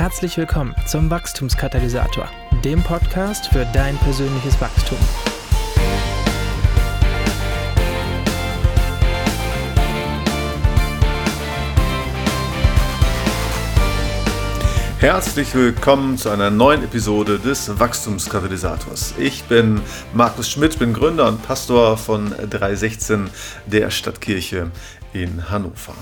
Herzlich willkommen zum Wachstumskatalysator, dem Podcast für dein persönliches Wachstum. Herzlich willkommen zu einer neuen Episode des Wachstumskatalysators. Ich bin Markus Schmidt, bin Gründer und Pastor von 316 der Stadtkirche in Hannover.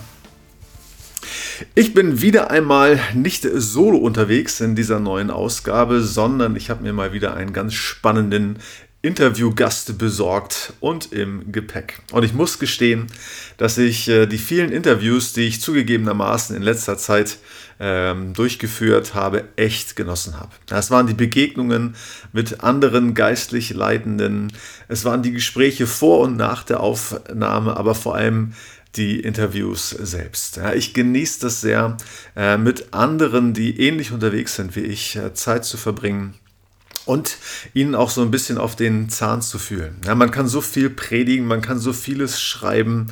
Ich bin wieder einmal nicht solo unterwegs in dieser neuen Ausgabe, sondern ich habe mir mal wieder einen ganz spannenden Interviewgast besorgt und im Gepäck. Und ich muss gestehen, dass ich äh, die vielen Interviews, die ich zugegebenermaßen in letzter Zeit ähm, durchgeführt habe, echt genossen habe. Es waren die Begegnungen mit anderen geistlich Leitenden, es waren die Gespräche vor und nach der Aufnahme, aber vor allem die Interviews selbst. Ja, ich genieße das sehr, äh, mit anderen, die ähnlich unterwegs sind wie ich, äh, Zeit zu verbringen und ihnen auch so ein bisschen auf den Zahn zu fühlen. Ja, man kann so viel predigen, man kann so vieles schreiben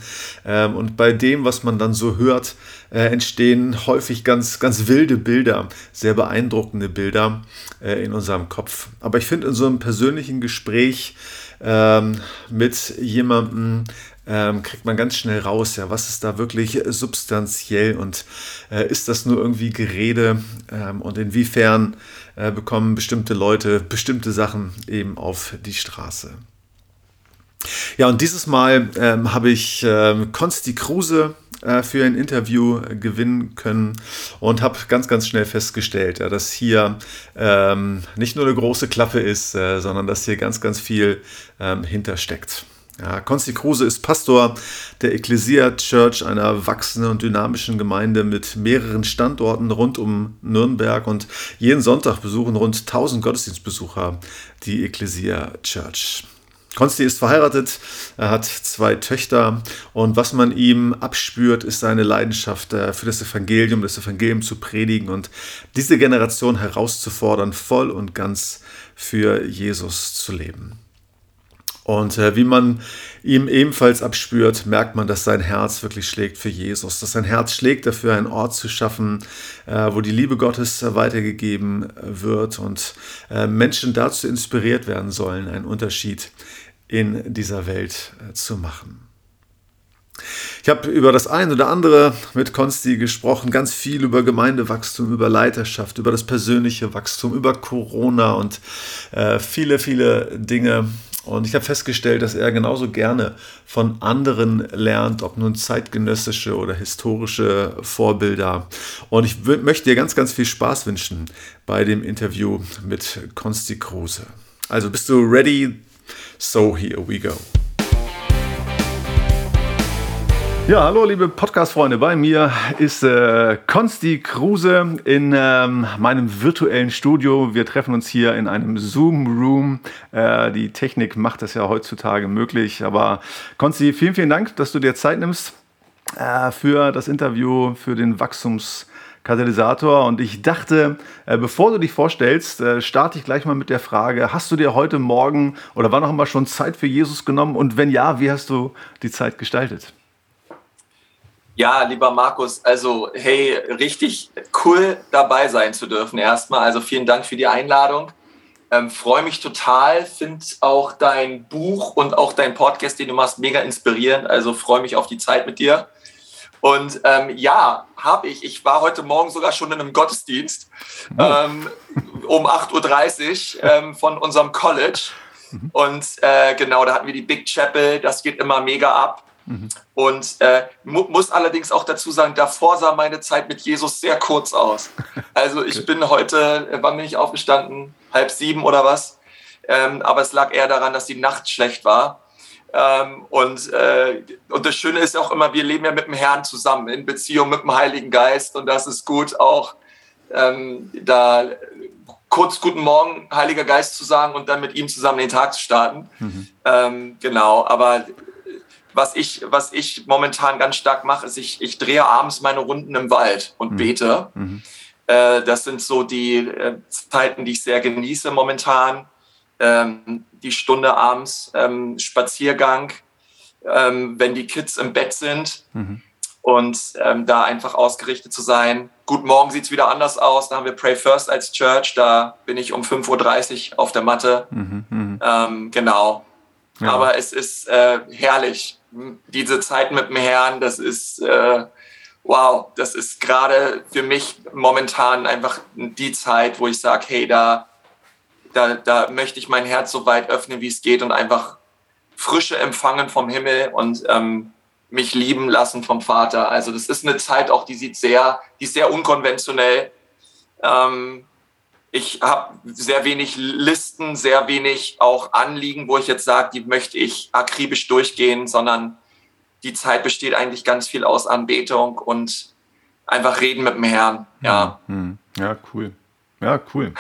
ähm, und bei dem, was man dann so hört, äh, entstehen häufig ganz, ganz wilde Bilder, sehr beeindruckende Bilder äh, in unserem Kopf. Aber ich finde in so einem persönlichen Gespräch ähm, mit jemandem, ähm, kriegt man ganz schnell raus, ja, was ist da wirklich substanziell und äh, ist das nur irgendwie Gerede ähm, und inwiefern äh, bekommen bestimmte Leute bestimmte Sachen eben auf die Straße. Ja, und dieses Mal ähm, habe ich ähm, Konsti Kruse äh, für ein Interview gewinnen können und habe ganz, ganz schnell festgestellt, ja, dass hier ähm, nicht nur eine große Klappe ist, äh, sondern dass hier ganz, ganz viel ähm, hintersteckt. Ja, Konsti Kruse ist Pastor der Ecclesia Church, einer wachsenden und dynamischen Gemeinde mit mehreren Standorten rund um Nürnberg und jeden Sonntag besuchen rund 1000 Gottesdienstbesucher die Ecclesia Church. Konsti ist verheiratet, er hat zwei Töchter und was man ihm abspürt, ist seine Leidenschaft äh, für das Evangelium, das Evangelium zu predigen und diese Generation herauszufordern, voll und ganz für Jesus zu leben. Und äh, wie man ihm ebenfalls abspürt, merkt man, dass sein Herz wirklich schlägt für Jesus, dass sein Herz schlägt dafür, einen Ort zu schaffen, äh, wo die Liebe Gottes weitergegeben wird und äh, Menschen dazu inspiriert werden sollen, einen Unterschied in dieser Welt äh, zu machen. Ich habe über das eine oder andere mit Konsti gesprochen, ganz viel über Gemeindewachstum, über Leiterschaft, über das persönliche Wachstum, über Corona und äh, viele, viele Dinge, und ich habe festgestellt, dass er genauso gerne von anderen lernt, ob nun zeitgenössische oder historische Vorbilder. Und ich möchte dir ganz, ganz viel Spaß wünschen bei dem Interview mit Konsti Kruse. Also bist du ready? So here we go. Ja, hallo liebe Podcast-Freunde. Bei mir ist äh, Konsti Kruse in ähm, meinem virtuellen Studio. Wir treffen uns hier in einem Zoom-Room. Äh, die Technik macht das ja heutzutage möglich. Aber Konsti, vielen, vielen Dank, dass du dir Zeit nimmst äh, für das Interview, für den Wachstumskatalysator. Und ich dachte, äh, bevor du dich vorstellst, äh, starte ich gleich mal mit der Frage, hast du dir heute Morgen oder wann auch immer schon Zeit für Jesus genommen? Und wenn ja, wie hast du die Zeit gestaltet? Ja, lieber Markus, also hey, richtig cool dabei sein zu dürfen erstmal. Also vielen Dank für die Einladung. Ähm, Freue mich total, finde auch dein Buch und auch dein Podcast, den du machst, mega inspirierend. Also freue mich auf die Zeit mit dir. Und ähm, ja, habe ich. Ich war heute Morgen sogar schon in einem Gottesdienst oh. ähm, um 8.30 Uhr ähm, von unserem College. Mhm. Und äh, genau, da hatten wir die Big Chapel. Das geht immer mega ab. Mhm. Und äh, mu muss allerdings auch dazu sagen, davor sah meine Zeit mit Jesus sehr kurz aus. Also ich okay. bin heute, äh, wann bin ich aufgestanden? Halb sieben oder was? Ähm, aber es lag eher daran, dass die Nacht schlecht war. Ähm, und, äh, und das Schöne ist auch immer, wir leben ja mit dem Herrn zusammen, in Beziehung mit dem Heiligen Geist. Und das ist gut, auch ähm, da kurz Guten Morgen, Heiliger Geist zu sagen und dann mit ihm zusammen den Tag zu starten. Mhm. Ähm, genau, aber was ich, was ich momentan ganz stark mache, ist, ich, ich drehe abends meine Runden im Wald und mhm. bete. Mhm. Äh, das sind so die äh, Zeiten, die ich sehr genieße momentan. Ähm, die Stunde abends, ähm, Spaziergang, ähm, wenn die Kids im Bett sind. Mhm. und ähm, da einfach ausgerichtet zu sein. Gut, morgen sieht es wieder anders aus. Da haben wir Pray First als Church. Da bin ich um 5.30 Uhr auf der Matte. Mhm, mh. ähm, genau. Ja. Aber es ist äh, herrlich. Diese Zeit mit dem Herrn, das ist, äh, wow, das ist gerade für mich momentan einfach die Zeit, wo ich sage, hey, da, da, da möchte ich mein Herz so weit öffnen, wie es geht und einfach Frische empfangen vom Himmel und ähm, mich lieben lassen vom Vater. Also das ist eine Zeit auch, die sieht sehr, die ist sehr unkonventionell. Ähm, ich habe sehr wenig Listen, sehr wenig auch Anliegen, wo ich jetzt sage, die möchte ich akribisch durchgehen, sondern die Zeit besteht eigentlich ganz viel aus Anbetung und einfach reden mit dem Herrn. Ja, hm, hm. ja cool. Ja, cool.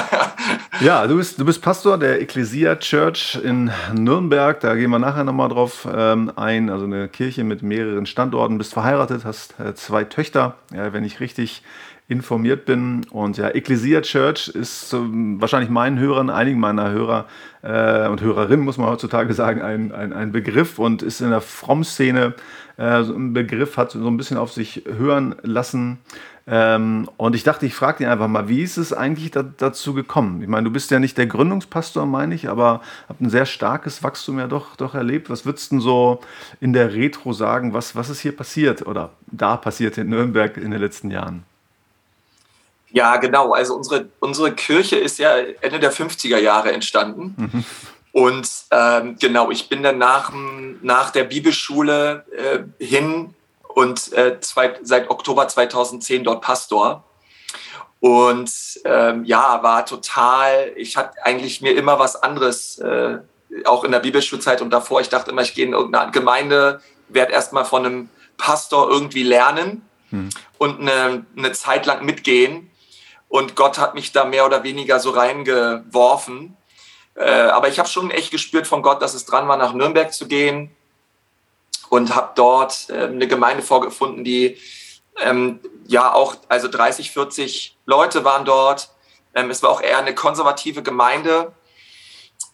ja, du bist, du bist Pastor der Ecclesia Church in Nürnberg. Da gehen wir nachher nochmal drauf ähm, ein. Also eine Kirche mit mehreren Standorten. Bist verheiratet, hast äh, zwei Töchter, ja, wenn ich richtig informiert bin. Und ja, Ecclesia Church ist ähm, wahrscheinlich meinen Hörern, einigen meiner Hörer äh, und Hörerinnen, muss man heutzutage sagen, ein, ein, ein Begriff und ist in der Fromm-Szene äh, so ein Begriff, hat so ein bisschen auf sich hören lassen. Ähm, und ich dachte, ich frage dich einfach mal, wie ist es eigentlich da, dazu gekommen? Ich meine, du bist ja nicht der Gründungspastor, meine ich, aber habt ein sehr starkes Wachstum ja doch, doch erlebt. Was würdest du denn so in der Retro sagen? Was, was ist hier passiert oder da passiert in Nürnberg in den letzten Jahren? Ja, genau. Also unsere, unsere Kirche ist ja Ende der 50er Jahre entstanden. Mhm. Und ähm, genau, ich bin dann nach, nach der Bibelschule äh, hin und äh, zwei, seit Oktober 2010 dort Pastor. Und ähm, ja, war total, ich hatte eigentlich mir immer was anderes, äh, auch in der Bibelschulzeit und davor, ich dachte immer, ich gehe in irgendeine Gemeinde, werde erstmal von einem Pastor irgendwie lernen hm. und eine, eine Zeit lang mitgehen. Und Gott hat mich da mehr oder weniger so reingeworfen. Äh, aber ich habe schon echt gespürt von Gott, dass es dran war, nach Nürnberg zu gehen und habe dort äh, eine Gemeinde vorgefunden, die ähm, ja auch, also 30, 40 Leute waren dort. Ähm, es war auch eher eine konservative Gemeinde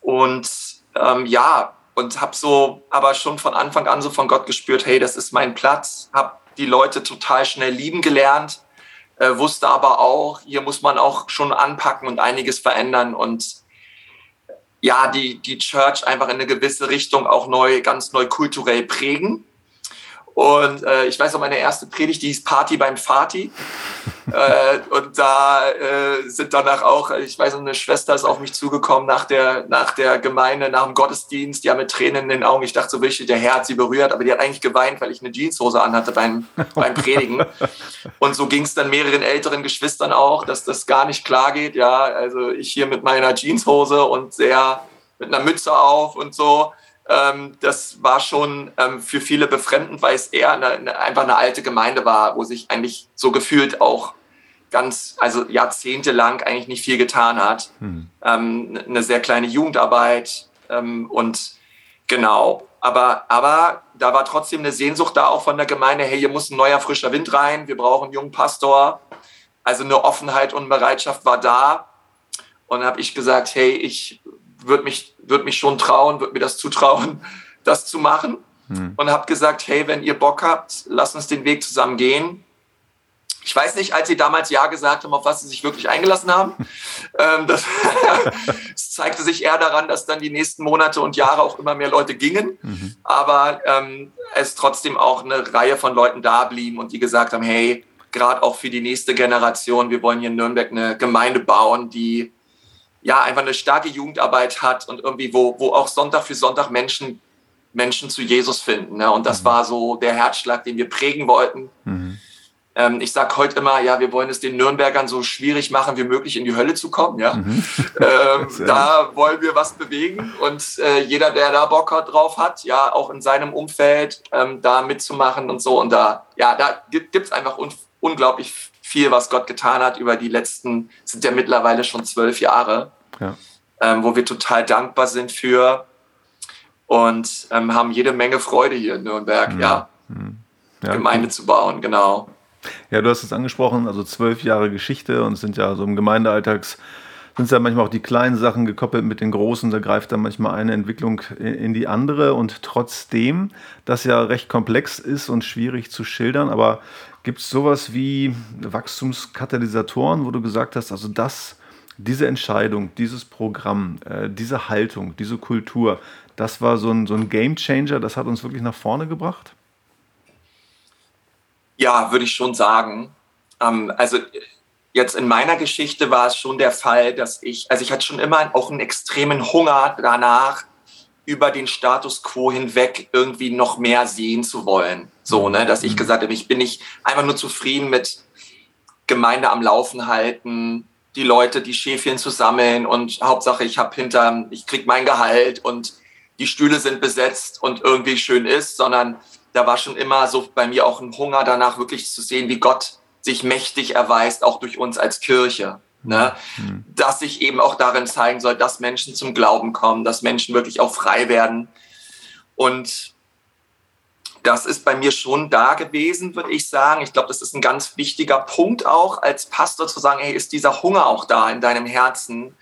und ähm, ja, und habe so aber schon von Anfang an so von Gott gespürt, hey, das ist mein Platz, habe die Leute total schnell lieben gelernt, äh, wusste aber auch, hier muss man auch schon anpacken und einiges verändern und ja, die, die Church einfach in eine gewisse Richtung auch neu, ganz neu kulturell prägen. Und äh, ich weiß noch, meine erste Predigt, die hieß Party beim Fati. äh, und da äh, sind danach auch, ich weiß noch, eine Schwester ist auf mich zugekommen nach der, nach der Gemeinde, nach dem Gottesdienst, die haben mit Tränen in den Augen, ich dachte so wirklich, der Herr hat sie berührt, aber die hat eigentlich geweint, weil ich eine Jeanshose anhatte beim, beim Predigen. Und so ging es dann mehreren älteren Geschwistern auch, dass das gar nicht klar geht. Ja, also ich hier mit meiner Jeanshose und sehr mit einer Mütze auf und so. Ähm, das war schon ähm, für viele befremdend, weil es eher eine, eine, einfach eine alte Gemeinde war, wo sich eigentlich so gefühlt auch ganz, also jahrzehntelang eigentlich nicht viel getan hat. Hm. Ähm, eine sehr kleine Jugendarbeit ähm, und genau. Aber, aber da war trotzdem eine Sehnsucht da auch von der Gemeinde, hey, hier muss ein neuer frischer Wind rein, wir brauchen einen jungen Pastor. Also eine Offenheit und Bereitschaft war da. Und habe ich gesagt, hey, ich würde mich, würd mich schon trauen, würde mir das zutrauen, das zu machen. Mhm. Und habe gesagt, hey, wenn ihr Bock habt, lasst uns den Weg zusammen gehen. Ich weiß nicht, als sie damals Ja gesagt haben, auf was sie sich wirklich eingelassen haben. ähm, das, das, zeigte sich eher daran, dass dann die nächsten Monate und Jahre auch immer mehr Leute gingen. Mhm. Aber ähm, es trotzdem auch eine Reihe von Leuten da blieben und die gesagt haben, hey, gerade auch für die nächste Generation, wir wollen hier in Nürnberg eine Gemeinde bauen, die ja, einfach eine starke Jugendarbeit hat und irgendwie, wo, wo auch Sonntag für Sonntag Menschen, Menschen zu Jesus finden. Ne? Und das mhm. war so der Herzschlag, den wir prägen wollten. Mhm. Ähm, ich sage heute immer, ja, wir wollen es den Nürnbergern so schwierig machen, wie möglich in die Hölle zu kommen. Ja? Mhm. Ähm, da wollen wir was bewegen und äh, jeder, der da Bock drauf hat, ja, auch in seinem Umfeld ähm, da mitzumachen und so. Und da, ja, da gibt es einfach un unglaublich viel, was Gott getan hat über die letzten, sind ja mittlerweile schon zwölf Jahre, ja. ähm, wo wir total dankbar sind für und ähm, haben jede Menge Freude hier in Nürnberg, mhm. ja, mhm. ja Gemeinde cool. zu bauen, genau. Ja, du hast es angesprochen, also zwölf Jahre Geschichte und sind ja so im Gemeindealltags sind es ja manchmal auch die kleinen Sachen gekoppelt mit den großen, da greift dann manchmal eine Entwicklung in die andere und trotzdem, das ja recht komplex ist und schwierig zu schildern, aber gibt es sowas wie Wachstumskatalysatoren, wo du gesagt hast, also das, diese Entscheidung, dieses Programm, äh, diese Haltung, diese Kultur, das war so ein, so ein Game Changer, das hat uns wirklich nach vorne gebracht? Ja, würde ich schon sagen. Ähm, also jetzt in meiner Geschichte war es schon der Fall, dass ich, also ich hatte schon immer auch einen extremen Hunger danach, über den Status quo hinweg irgendwie noch mehr sehen zu wollen. So, ne, dass ich mhm. gesagt habe, ich bin nicht einfach nur zufrieden mit Gemeinde am Laufen halten, die Leute, die Schäfchen zu sammeln und Hauptsache ich habe hinter, ich krieg mein Gehalt und die Stühle sind besetzt und irgendwie schön ist, sondern da war schon immer so bei mir auch ein Hunger danach, wirklich zu sehen, wie Gott sich mächtig erweist, auch durch uns als Kirche. Ne? Mhm. Dass sich eben auch darin zeigen soll, dass Menschen zum Glauben kommen, dass Menschen wirklich auch frei werden. Und das ist bei mir schon da gewesen, würde ich sagen. Ich glaube, das ist ein ganz wichtiger Punkt auch als Pastor zu sagen, hey, ist dieser Hunger auch da in deinem Herzen?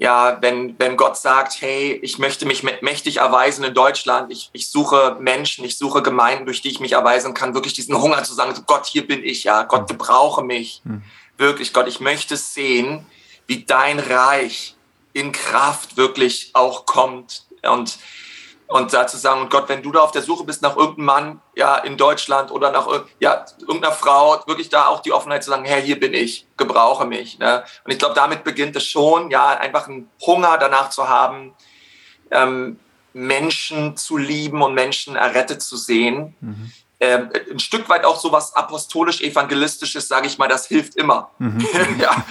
Ja, wenn, wenn Gott sagt, hey, ich möchte mich mächtig erweisen in Deutschland, ich, ich suche Menschen, ich suche Gemeinden, durch die ich mich erweisen kann, wirklich diesen Hunger zu sagen, Gott, hier bin ich, ja, Gott, gebrauche mich. Mhm wirklich, Gott, ich möchte sehen, wie dein Reich in Kraft wirklich auch kommt. Und, und dazu sagen, und Gott, wenn du da auf der Suche bist nach irgendeinem Mann, ja, in Deutschland oder nach ja, irgendeiner Frau, wirklich da auch die Offenheit zu sagen, Herr, hier bin ich, gebrauche mich. Ne? Und ich glaube, damit beginnt es schon, ja, einfach einen Hunger danach zu haben, ähm, Menschen zu lieben und Menschen errettet zu sehen. Mhm ähm, ein Stück weit auch so was apostolisch-evangelistisches, sage ich mal, das hilft immer. Mhm. ja,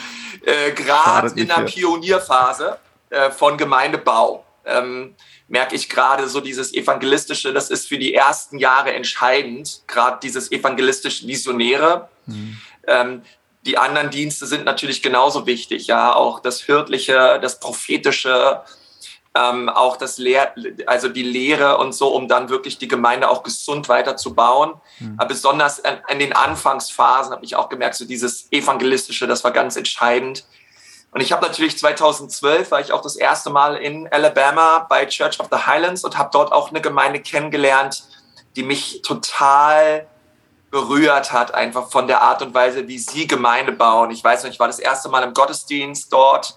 äh, gerade in der Pionierphase äh, von Gemeindebau ähm, merke ich gerade so dieses evangelistische, das ist für die ersten Jahre entscheidend, gerade dieses evangelistisch Visionäre. Mhm. Ähm, die anderen Dienste sind natürlich genauso wichtig, ja, auch das Hirtliche, das Prophetische, ähm, auch das Lehr also die Lehre und so, um dann wirklich die Gemeinde auch gesund weiterzubauen. Mhm. Aber besonders in, in den Anfangsphasen habe ich auch gemerkt, so dieses Evangelistische, das war ganz entscheidend. Und ich habe natürlich 2012 war ich auch das erste Mal in Alabama bei Church of the Highlands und habe dort auch eine Gemeinde kennengelernt, die mich total berührt hat, einfach von der Art und Weise, wie sie Gemeinde bauen. Ich weiß noch, ich war das erste Mal im Gottesdienst dort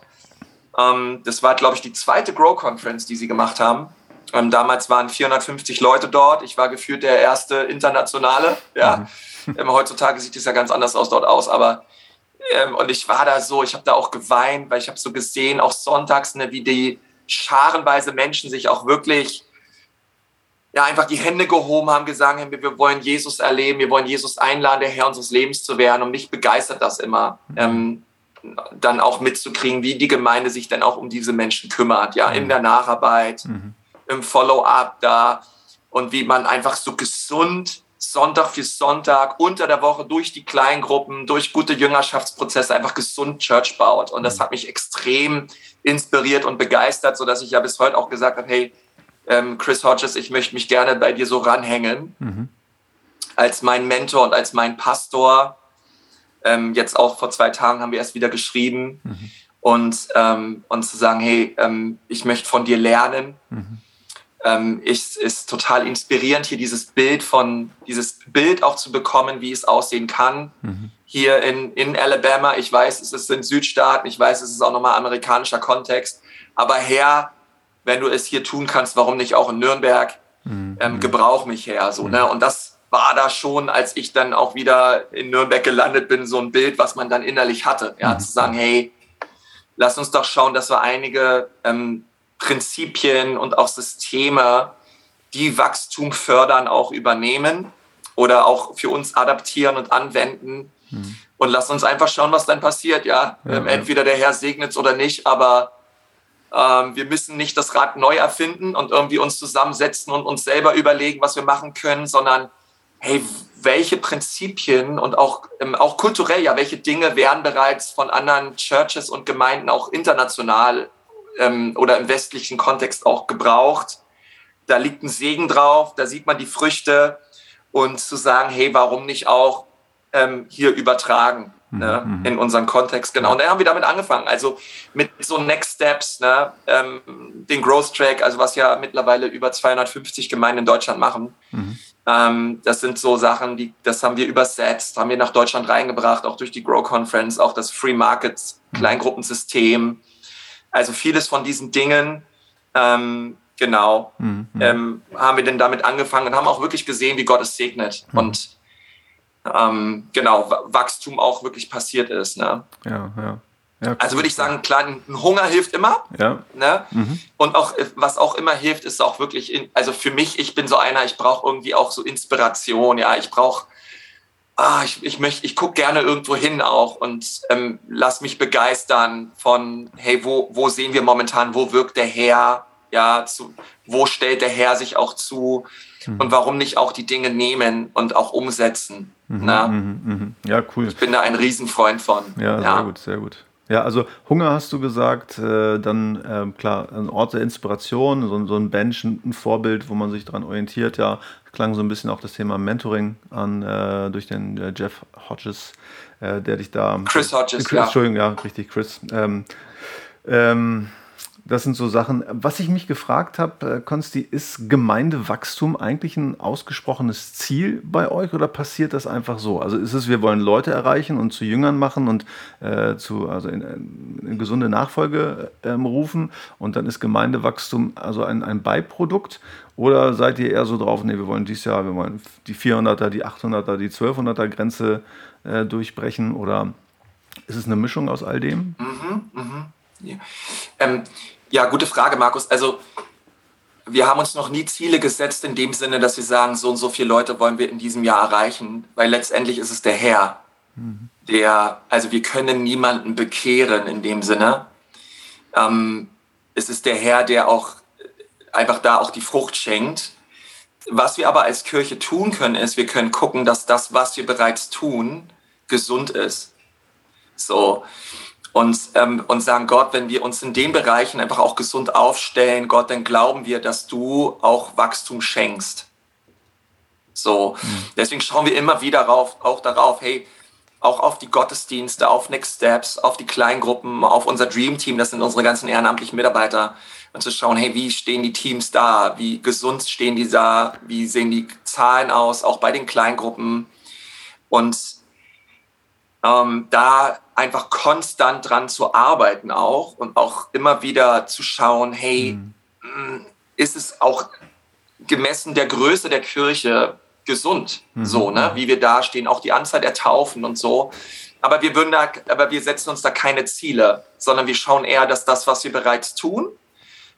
ähm, das war, glaube ich, die zweite Grow Conference, die sie gemacht haben. Ähm, damals waren 450 Leute dort. Ich war gefühlt der erste internationale. Ja. Mhm. Heutzutage sieht es ja ganz anders aus dort aus, aber ähm, und ich war da so, ich habe da auch geweint, weil ich habe so gesehen, auch sonntags, ne, wie die scharenweise Menschen sich auch wirklich ja, einfach die Hände gehoben haben, gesagt haben, wir wollen Jesus erleben, wir wollen Jesus einladen, der Herr unseres Lebens zu werden. Und mich begeistert das immer. Mhm. Ähm, dann auch mitzukriegen, wie die Gemeinde sich dann auch um diese Menschen kümmert, ja, mhm. in der Nacharbeit, mhm. im Follow-up da und wie man einfach so gesund Sonntag für Sonntag unter der Woche durch die Kleingruppen, durch gute Jüngerschaftsprozesse einfach gesund Church baut. Und das mhm. hat mich extrem inspiriert und begeistert, so dass ich ja bis heute auch gesagt habe, hey, ähm, Chris Hodges, ich möchte mich gerne bei dir so ranhängen mhm. als mein Mentor und als mein Pastor ähm, jetzt auch vor zwei Tagen haben wir erst wieder geschrieben mhm. und, ähm, und zu sagen, hey, ich möchte von dir lernen. Mhm. Ähm, ich, ist total inspirierend, hier dieses Bild von, dieses Bild auch zu bekommen, wie es aussehen kann. Mhm. Hier in, in Alabama, ich weiß, es sind Südstaaten, ich weiß, es ist auch nochmal amerikanischer Kontext, aber Herr, wenn du es hier tun kannst, warum nicht auch in Nürnberg? Mhm. Ähm, gebrauch mich her, so, ne? Und das, war da schon, als ich dann auch wieder in Nürnberg gelandet bin, so ein Bild, was man dann innerlich hatte. Ja, mhm. zu sagen, hey, lass uns doch schauen, dass wir einige ähm, Prinzipien und auch Systeme, die Wachstum fördern, auch übernehmen oder auch für uns adaptieren und anwenden. Mhm. Und lass uns einfach schauen, was dann passiert. Ja, ja ähm, entweder der Herr segnet es oder nicht, aber ähm, wir müssen nicht das Rad neu erfinden und irgendwie uns zusammensetzen und uns selber überlegen, was wir machen können, sondern hey, welche Prinzipien und auch, ähm, auch kulturell, ja, welche Dinge werden bereits von anderen Churches und Gemeinden auch international ähm, oder im westlichen Kontext auch gebraucht. Da liegt ein Segen drauf, da sieht man die Früchte und zu sagen, hey, warum nicht auch ähm, hier übertragen? ne, mhm. in unserem Kontext. Genau. Und da haben wir damit angefangen. Also mit so Next Steps, ne, ähm, den Growth Track, also was ja mittlerweile über 250 Gemeinden in Deutschland machen. Mhm. Ähm, das sind so Sachen, die, das haben wir übersetzt, haben wir nach Deutschland reingebracht, auch durch die Grow Conference, auch das Free Markets mhm. Kleingruppensystem. Also vieles von diesen Dingen, ähm, genau, mhm. ähm, haben wir denn damit angefangen und haben auch wirklich gesehen, wie Gott es segnet. Mhm. Und ähm, genau, Wachstum auch wirklich passiert ist. Ne? Ja, ja. Ja, also würde ich sagen, klar, ein Hunger hilft immer. Ja. Ne? Mhm. Und auch, was auch immer hilft, ist auch wirklich, in, also für mich, ich bin so einer, ich brauche irgendwie auch so Inspiration, ja, ich brauche, ah, ich, ich möchte, ich gucke gerne irgendwo hin auch und ähm, lass mich begeistern von, hey, wo, wo sehen wir momentan, wo wirkt der Herr, ja, zu, wo stellt der Herr sich auch zu mhm. und warum nicht auch die Dinge nehmen und auch umsetzen. Mhm, ne? Mhm. Ja, cool. Ich bin da ein Riesenfreund von. Ja, ja. sehr gut, sehr gut. Ja, also Hunger hast du gesagt, äh, dann äh, klar, ein Ort der Inspiration, so, so, ein Bench, ein Vorbild, wo man sich daran orientiert. Ja, klang so ein bisschen auch das Thema Mentoring an äh, durch den äh, Jeff Hodges, äh, der dich da. Chris Hodges, Chris, ja. Entschuldigung, ja, richtig, Chris. Ähm, ähm, das sind so Sachen. Was ich mich gefragt habe, äh, Konsti, ist Gemeindewachstum eigentlich ein ausgesprochenes Ziel bei euch oder passiert das einfach so? Also ist es, wir wollen Leute erreichen und zu Jüngern machen und äh, zu, also in, in gesunde Nachfolge ähm, rufen und dann ist Gemeindewachstum also ein, ein Beiprodukt? Oder seid ihr eher so drauf, nee, wir wollen dieses Jahr, wir wollen die 400er, die 800er, die 1200er Grenze äh, durchbrechen? Oder ist es eine Mischung aus all dem? Mhm, mh. Ja. Ähm, ja, gute Frage, Markus. Also wir haben uns noch nie Ziele gesetzt in dem Sinne, dass wir sagen, so und so viele Leute wollen wir in diesem Jahr erreichen, weil letztendlich ist es der Herr, der, also wir können niemanden bekehren in dem Sinne. Ähm, es ist der Herr, der auch einfach da auch die Frucht schenkt. Was wir aber als Kirche tun können, ist, wir können gucken, dass das, was wir bereits tun, gesund ist. So und, ähm, und sagen, Gott, wenn wir uns in den Bereichen einfach auch gesund aufstellen, Gott, dann glauben wir, dass du auch Wachstum schenkst. So, mhm. deswegen schauen wir immer wieder rauf, auch darauf, hey, auch auf die Gottesdienste, auf Next Steps, auf die Kleingruppen, auf unser Dream Team, das sind unsere ganzen ehrenamtlichen Mitarbeiter, und zu schauen, hey, wie stehen die Teams da, wie gesund stehen die da, wie sehen die Zahlen aus, auch bei den Kleingruppen. Und ähm, da einfach konstant dran zu arbeiten auch und auch immer wieder zu schauen, hey, mhm. Mm, ist es auch gemessen der Größe der Kirche gesund, mhm. so, ne, wie wir da stehen, auch die Anzahl der Taufen und so. Aber wir würden da, aber wir setzen uns da keine Ziele, sondern wir schauen eher, dass das, was wir bereits tun,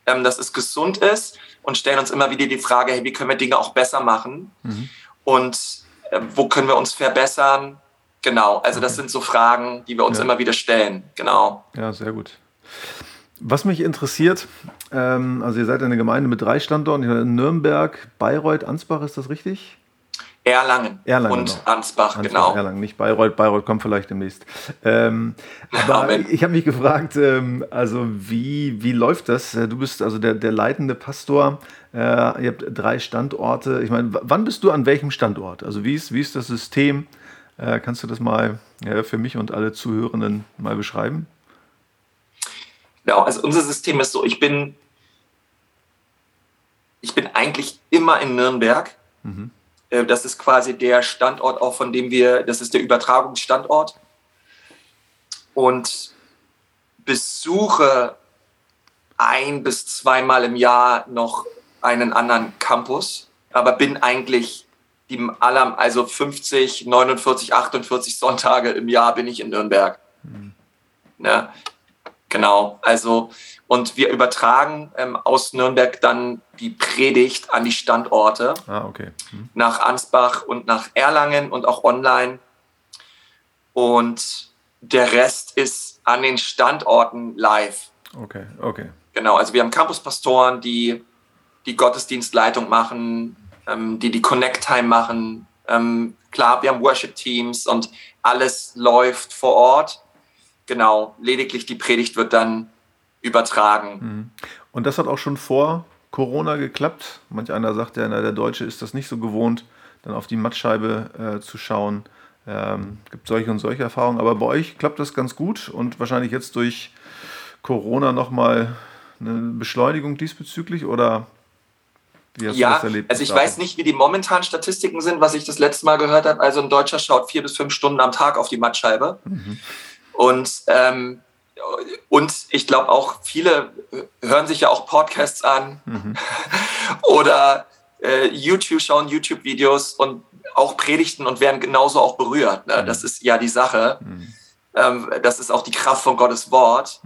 ähm, dass es gesund ist und stellen uns immer wieder die Frage, hey, wie können wir Dinge auch besser machen? Mhm. Und äh, wo können wir uns verbessern? Genau, also das sind so Fragen, die wir uns ja. immer wieder stellen. Genau. Ja, sehr gut. Was mich interessiert, ähm, also ihr seid eine Gemeinde mit drei Standorten, Nürnberg, Bayreuth, Ansbach, ist das richtig? Erlangen, Erlangen und noch. Ansbach, Ansbach, genau. Erlangen, nicht Bayreuth. Bayreuth kommt vielleicht demnächst. Ähm, aber Amen. ich habe mich gefragt, ähm, also wie, wie läuft das? Du bist also der, der leitende Pastor. Äh, ihr habt drei Standorte. Ich meine, wann bist du an welchem Standort? Also wie ist, wie ist das System? Äh, kannst du das mal ja, für mich und alle Zuhörenden mal beschreiben? Genau, also unser System ist so, ich bin, ich bin eigentlich immer in Nürnberg. Mhm. Äh, das ist quasi der Standort, auch von dem wir, das ist der Übertragungsstandort. Und besuche ein bis zweimal im Jahr noch einen anderen Campus, aber bin eigentlich die aller, also 50, 49, 48 Sonntage im Jahr bin ich in Nürnberg. Mhm. Ne? Genau, also und wir übertragen ähm, aus Nürnberg dann die Predigt an die Standorte. Ah, okay. Mhm. Nach Ansbach und nach Erlangen und auch online. Und der Rest ist an den Standorten live. Okay, okay. Genau, also wir haben Campuspastoren, die die Gottesdienstleitung machen, ähm, die die Connect Time machen. Ähm, klar, wir haben Worship-Teams und alles läuft vor Ort. Genau, lediglich die Predigt wird dann übertragen. Mhm. Und das hat auch schon vor Corona geklappt. Manch einer sagt ja, na, der Deutsche ist das nicht so gewohnt, dann auf die Mattscheibe äh, zu schauen. Ähm, gibt solche und solche Erfahrungen, aber bei euch klappt das ganz gut und wahrscheinlich jetzt durch Corona nochmal eine Beschleunigung diesbezüglich oder wie hast ja, du das erlebt? Also ich weiß nicht, wie die momentanen Statistiken sind, was ich das letzte Mal gehört habe. Also ein Deutscher schaut vier bis fünf Stunden am Tag auf die Mattscheibe. Mhm. Und, ähm, und ich glaube auch, viele hören sich ja auch Podcasts an mhm. oder äh, YouTube, schauen YouTube-Videos und auch Predigten und werden genauso auch berührt. Ne? Mhm. Das ist ja die Sache. Mhm. Ähm, das ist auch die Kraft von Gottes Wort.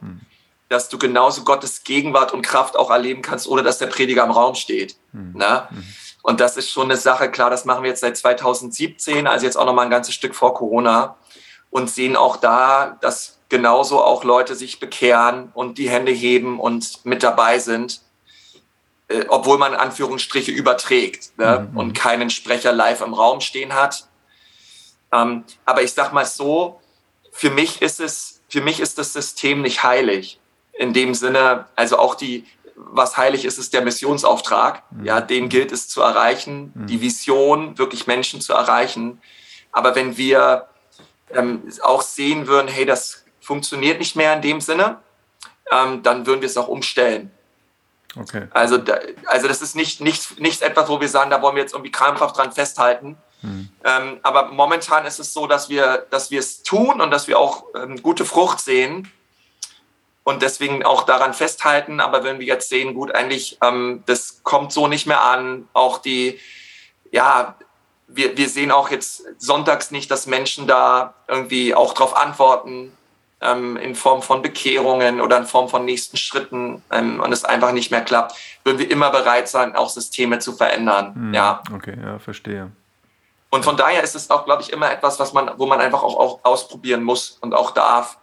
Dass du genauso Gottes Gegenwart und Kraft auch erleben kannst, ohne dass der Prediger im Raum steht. Mhm. Ne? Mhm. Und das ist schon eine Sache, klar, das machen wir jetzt seit 2017, also jetzt auch noch mal ein ganzes Stück vor Corona und sehen auch da, dass genauso auch Leute sich bekehren und die Hände heben und mit dabei sind, äh, obwohl man Anführungsstriche überträgt ne? mhm. und keinen Sprecher live im Raum stehen hat. Ähm, aber ich sag mal so, für mich ist es, für mich ist das System nicht heilig in dem Sinne, also auch die, was heilig ist, ist der Missionsauftrag. Mhm. Ja, den gilt es zu erreichen, mhm. die Vision, wirklich Menschen zu erreichen. Aber wenn wir ähm, auch sehen würden, hey, das funktioniert nicht mehr in dem Sinne, ähm, dann würden wir es auch umstellen. Okay. Also, da, also das ist nicht, nicht, nicht etwas, wo wir sagen, da wollen wir jetzt irgendwie krampfhaft dran festhalten. Mhm. Ähm, aber momentan ist es so, dass wir, dass wir es tun und dass wir auch ähm, gute Frucht sehen und deswegen auch daran festhalten. Aber wenn wir jetzt sehen, gut, eigentlich, ähm, das kommt so nicht mehr an, auch die, ja, wir, wir sehen auch jetzt sonntags nicht, dass Menschen da irgendwie auch darauf antworten, ähm, in Form von Bekehrungen oder in Form von nächsten Schritten ähm, und es einfach nicht mehr klappt, würden wir immer bereit sein, auch Systeme zu verändern. Hm, ja. Okay, ja, verstehe. Und von daher ist es auch, glaube ich, immer etwas, was man, wo man einfach auch, auch ausprobieren muss und auch darf.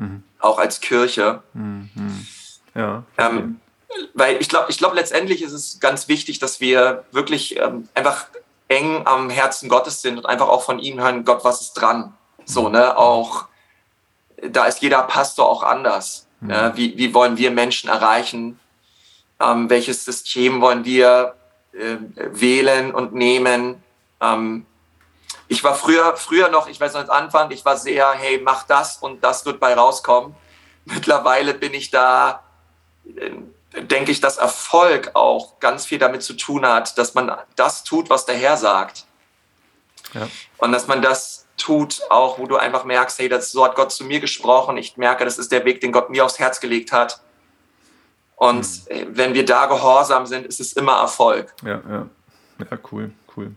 Mhm auch als Kirche. Mhm. Ja. Ähm, weil ich glaube, ich glaube, letztendlich ist es ganz wichtig, dass wir wirklich ähm, einfach eng am Herzen Gottes sind und einfach auch von ihm hören, Gott, was ist dran? So, ne, auch da ist jeder Pastor auch anders. Mhm. Ne? Wie, wie wollen wir Menschen erreichen? Ähm, welches System wollen wir äh, wählen und nehmen? Ähm, ich war früher, früher noch, ich weiß noch als Anfang, ich war sehr, hey, mach das und das wird bei rauskommen. Mittlerweile bin ich da, äh, denke ich, dass Erfolg auch ganz viel damit zu tun hat, dass man das tut, was der Herr sagt. Ja. Und dass man das tut, auch wo du einfach merkst, hey, das, so hat Gott zu mir gesprochen. Ich merke, das ist der Weg, den Gott mir aufs Herz gelegt hat. Und mhm. wenn wir da gehorsam sind, ist es immer Erfolg. Ja, ja. Ja, cool, cool.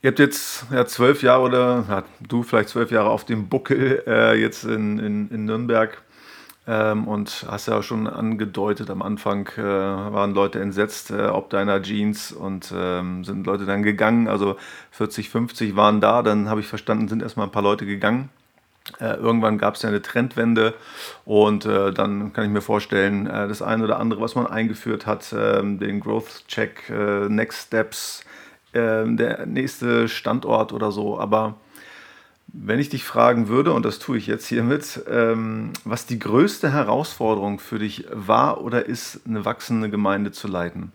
Ihr habt jetzt ja, zwölf Jahre oder ja, du vielleicht zwölf Jahre auf dem Buckel äh, jetzt in, in, in Nürnberg ähm, und hast ja schon angedeutet, am Anfang äh, waren Leute entsetzt, äh, ob deiner Jeans und ähm, sind Leute dann gegangen. Also 40, 50 waren da, dann habe ich verstanden, sind erstmal ein paar Leute gegangen. Äh, irgendwann gab es ja eine Trendwende und äh, dann kann ich mir vorstellen, äh, das eine oder andere, was man eingeführt hat, ähm, den Growth Check, äh, Next Steps, ähm, der nächste Standort oder so. Aber wenn ich dich fragen würde, und das tue ich jetzt hiermit, ähm, was die größte Herausforderung für dich war oder ist, eine wachsende Gemeinde zu leiten?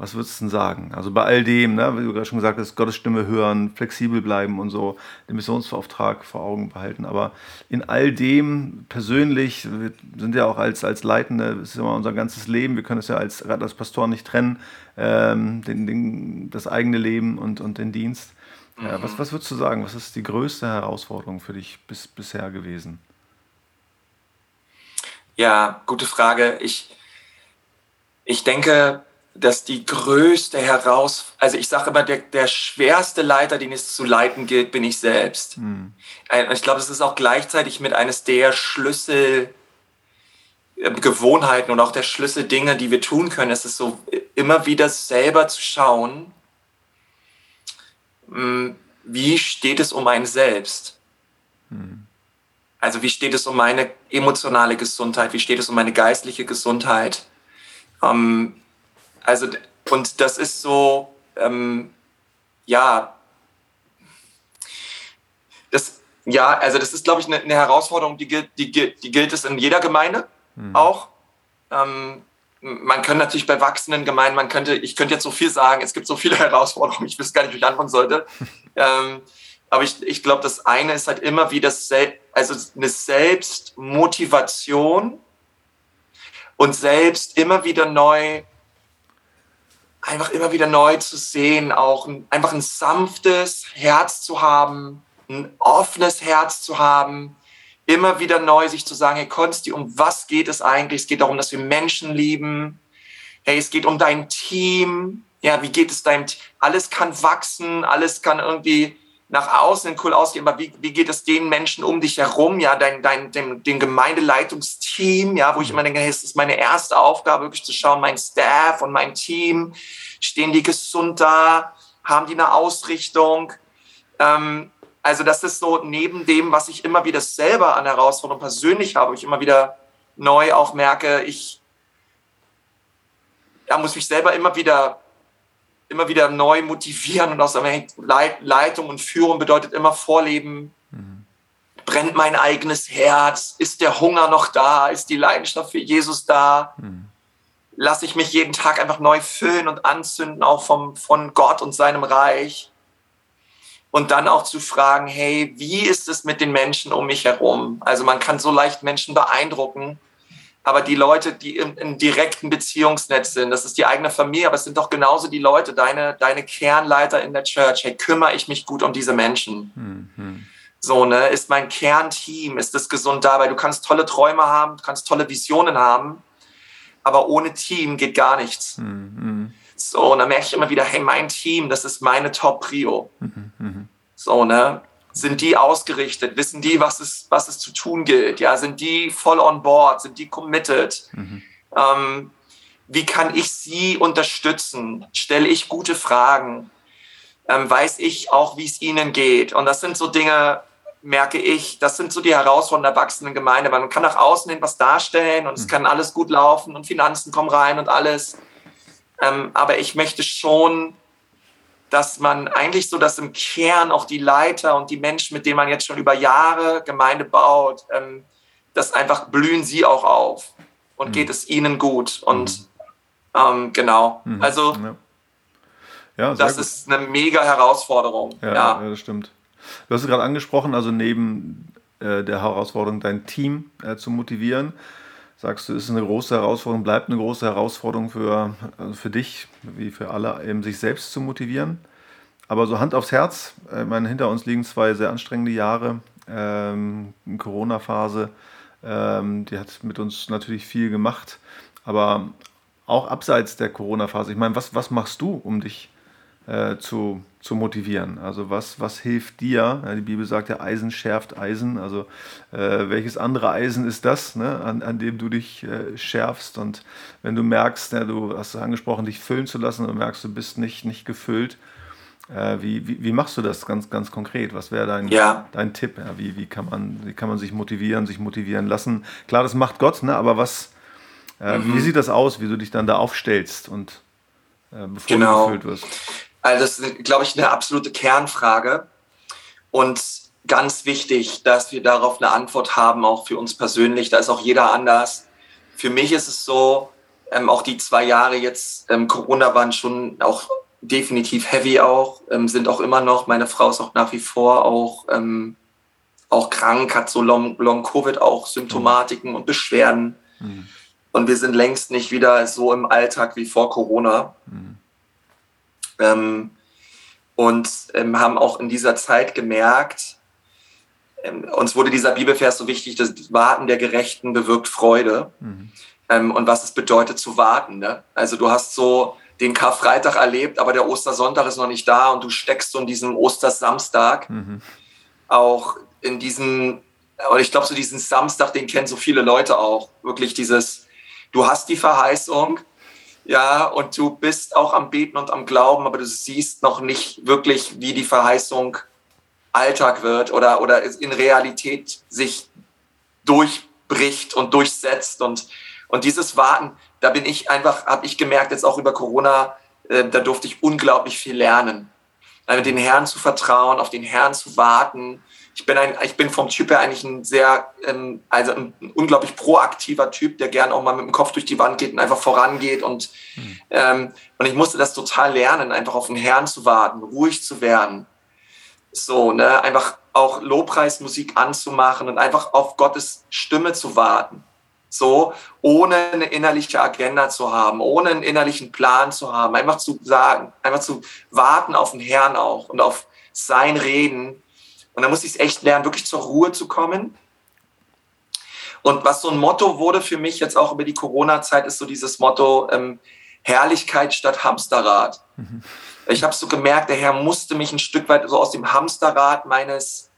Was würdest du denn sagen? Also bei all dem, ne, wie du gerade schon gesagt hast, Gottes Stimme hören, flexibel bleiben und so, den Missionsauftrag vor Augen behalten. Aber in all dem persönlich, wir sind ja auch als, als Leitende, das ist immer unser ganzes Leben, wir können es ja als, als Pastor nicht trennen, ähm, den, den, das eigene Leben und, und den Dienst. Mhm. Ja, was, was würdest du sagen? Was ist die größte Herausforderung für dich bis, bisher gewesen? Ja, gute Frage. Ich, ich denke, dass die größte Heraus, also ich sage immer, der, der schwerste Leiter, den es zu leiten gilt, bin ich selbst. Hm. Äh, ich glaube, es ist auch gleichzeitig mit eines der Schlüssel äh, und auch der Schlüssel Dinge, die wir tun können. Es ist so immer wieder selber zu schauen, hm, wie steht es um einen selbst? Hm. Also wie steht es um meine emotionale Gesundheit? Wie steht es um meine geistliche Gesundheit? Ähm, also, und das ist so, ähm, ja, das, ja, also das ist, glaube ich, eine, eine, Herausforderung, die gilt, die, die gilt es in jeder Gemeinde mhm. auch. Ähm, man könnte natürlich bei wachsenden Gemeinden, man könnte, ich könnte jetzt so viel sagen, es gibt so viele Herausforderungen, ich wüsste gar nicht, wie ich anfangen sollte. ähm, Aber ich, ich glaube, das eine ist halt immer wieder Sel also eine Selbstmotivation und selbst immer wieder neu, einfach immer wieder neu zu sehen, auch ein, einfach ein sanftes Herz zu haben, ein offenes Herz zu haben, immer wieder neu sich zu sagen, hey Konsti, um was geht es eigentlich? Es geht darum, dass wir Menschen lieben. Hey, es geht um dein Team. Ja, wie geht es deinem Team? Alles kann wachsen, alles kann irgendwie nach außen cool ausgehen, aber wie, wie geht es den Menschen um dich herum, ja, dein, dein, dem, dem Gemeindeleitungsteam, ja, wo ich immer denke, hey, es ist meine erste Aufgabe, wirklich zu schauen, mein Staff und mein Team, stehen die gesund da, haben die eine Ausrichtung, ähm, also das ist so neben dem, was ich immer wieder selber an Herausforderungen persönlich habe, ich immer wieder neu auch merke, ich ja, muss mich selber immer wieder immer wieder neu motivieren und sagen, hey, Leitung und Führung bedeutet immer Vorleben. Mhm. Brennt mein eigenes Herz? Ist der Hunger noch da? Ist die Leidenschaft für Jesus da? Mhm. Lasse ich mich jeden Tag einfach neu füllen und anzünden, auch vom, von Gott und seinem Reich? Und dann auch zu fragen, hey, wie ist es mit den Menschen um mich herum? Also man kann so leicht Menschen beeindrucken, aber die Leute, die im, im, direkten Beziehungsnetz sind, das ist die eigene Familie, aber es sind doch genauso die Leute, deine, deine Kernleiter in der Church. Hey, kümmere ich mich gut um diese Menschen? Mhm. So, ne, ist mein Kernteam, ist das gesund da? Weil du kannst tolle Träume haben, du kannst tolle Visionen haben, aber ohne Team geht gar nichts. Mhm. So, und dann merke ich immer wieder, hey, mein Team, das ist meine Top-Prio. Mhm. So, ne? Sind die ausgerichtet? Wissen die, was es, was es zu tun gilt? Ja, sind die voll on board? Sind die committed? Mhm. Ähm, wie kann ich sie unterstützen? Stelle ich gute Fragen? Ähm, weiß ich auch, wie es ihnen geht? Und das sind so Dinge, merke ich, das sind so die Herausforderungen der wachsenden Gemeinde. Man kann nach außen hin was darstellen und mhm. es kann alles gut laufen und Finanzen kommen rein und alles. Ähm, aber ich möchte schon dass man eigentlich so, dass im Kern auch die Leiter und die Menschen, mit denen man jetzt schon über Jahre Gemeinde baut, ähm, das einfach blühen sie auch auf und mhm. geht es ihnen gut. Und mhm. ähm, genau, mhm. also ja. Ja, das gut. ist eine mega Herausforderung. Ja, ja. ja das stimmt. Du hast es gerade angesprochen, also neben äh, der Herausforderung, dein Team äh, zu motivieren, sagst du, ist eine große Herausforderung, bleibt eine große Herausforderung für, also für dich, wie für alle, eben sich selbst zu motivieren. Aber so Hand aufs Herz, äh, ich meine, hinter uns liegen zwei sehr anstrengende Jahre, ähm, Corona-Phase, ähm, die hat mit uns natürlich viel gemacht, aber auch abseits der Corona-Phase. Ich meine, was, was machst du, um dich äh, zu, zu motivieren. Also was, was hilft dir? Ja, die Bibel sagt ja, Eisen schärft Eisen. Also äh, welches andere Eisen ist das, ne, an, an dem du dich äh, schärfst? Und wenn du merkst, ja, du hast angesprochen, dich füllen zu lassen und merkst, du bist nicht, nicht gefüllt, äh, wie, wie, wie, machst du das ganz, ganz konkret? Was wäre dein, ja. dein Tipp? Ja, wie, wie, kann man, wie kann man sich motivieren, sich motivieren lassen? Klar, das macht Gott, ne, aber was, äh, mhm. wie sieht das aus, wie du dich dann da aufstellst und äh, bevor genau. du gefüllt wirst? Also das ist, glaube ich, eine absolute Kernfrage. Und ganz wichtig, dass wir darauf eine Antwort haben, auch für uns persönlich. Da ist auch jeder anders. Für mich ist es so, ähm, auch die zwei Jahre jetzt ähm, Corona waren schon auch definitiv heavy auch, ähm, sind auch immer noch. Meine Frau ist auch nach wie vor auch, ähm, auch krank, hat so Long-Covid Long auch Symptomatiken mhm. und Beschwerden. Mhm. Und wir sind längst nicht wieder so im Alltag wie vor Corona. Mhm. Ähm, und ähm, haben auch in dieser Zeit gemerkt, ähm, uns wurde dieser Bibelvers so wichtig, das Warten der Gerechten bewirkt Freude. Mhm. Ähm, und was es bedeutet zu warten. Ne? Also du hast so den Karfreitag erlebt, aber der Ostersonntag ist noch nicht da und du steckst so in diesem Ostersamstag. Mhm. Auch in diesem, und ich glaube, so diesen Samstag, den kennen so viele Leute auch. Wirklich dieses, du hast die Verheißung, ja, und du bist auch am Beten und am Glauben, aber du siehst noch nicht wirklich, wie die Verheißung Alltag wird oder, oder in Realität sich durchbricht und durchsetzt. Und, und dieses Warten, da bin ich einfach, habe ich gemerkt, jetzt auch über Corona, äh, da durfte ich unglaublich viel lernen. Also den Herrn zu vertrauen, auf den Herrn zu warten, ich bin, ein, ich bin vom Typ her eigentlich ein sehr, ähm, also ein, unglaublich proaktiver Typ, der gern auch mal mit dem Kopf durch die Wand geht und einfach vorangeht. Und, mhm. ähm, und ich musste das total lernen, einfach auf den Herrn zu warten, ruhig zu werden. So, ne, einfach auch Lobpreismusik anzumachen und einfach auf Gottes Stimme zu warten. So, ohne eine innerliche Agenda zu haben, ohne einen innerlichen Plan zu haben, einfach zu sagen, einfach zu warten auf den Herrn auch und auf sein Reden. Und da muss ich es echt lernen, wirklich zur Ruhe zu kommen. Und was so ein Motto wurde für mich jetzt auch über die Corona-Zeit, ist so dieses Motto ähm, Herrlichkeit statt Hamsterrad. Mhm. Ich habe so gemerkt, der Herr musste mich ein Stück weit so aus dem Hamsterrad meines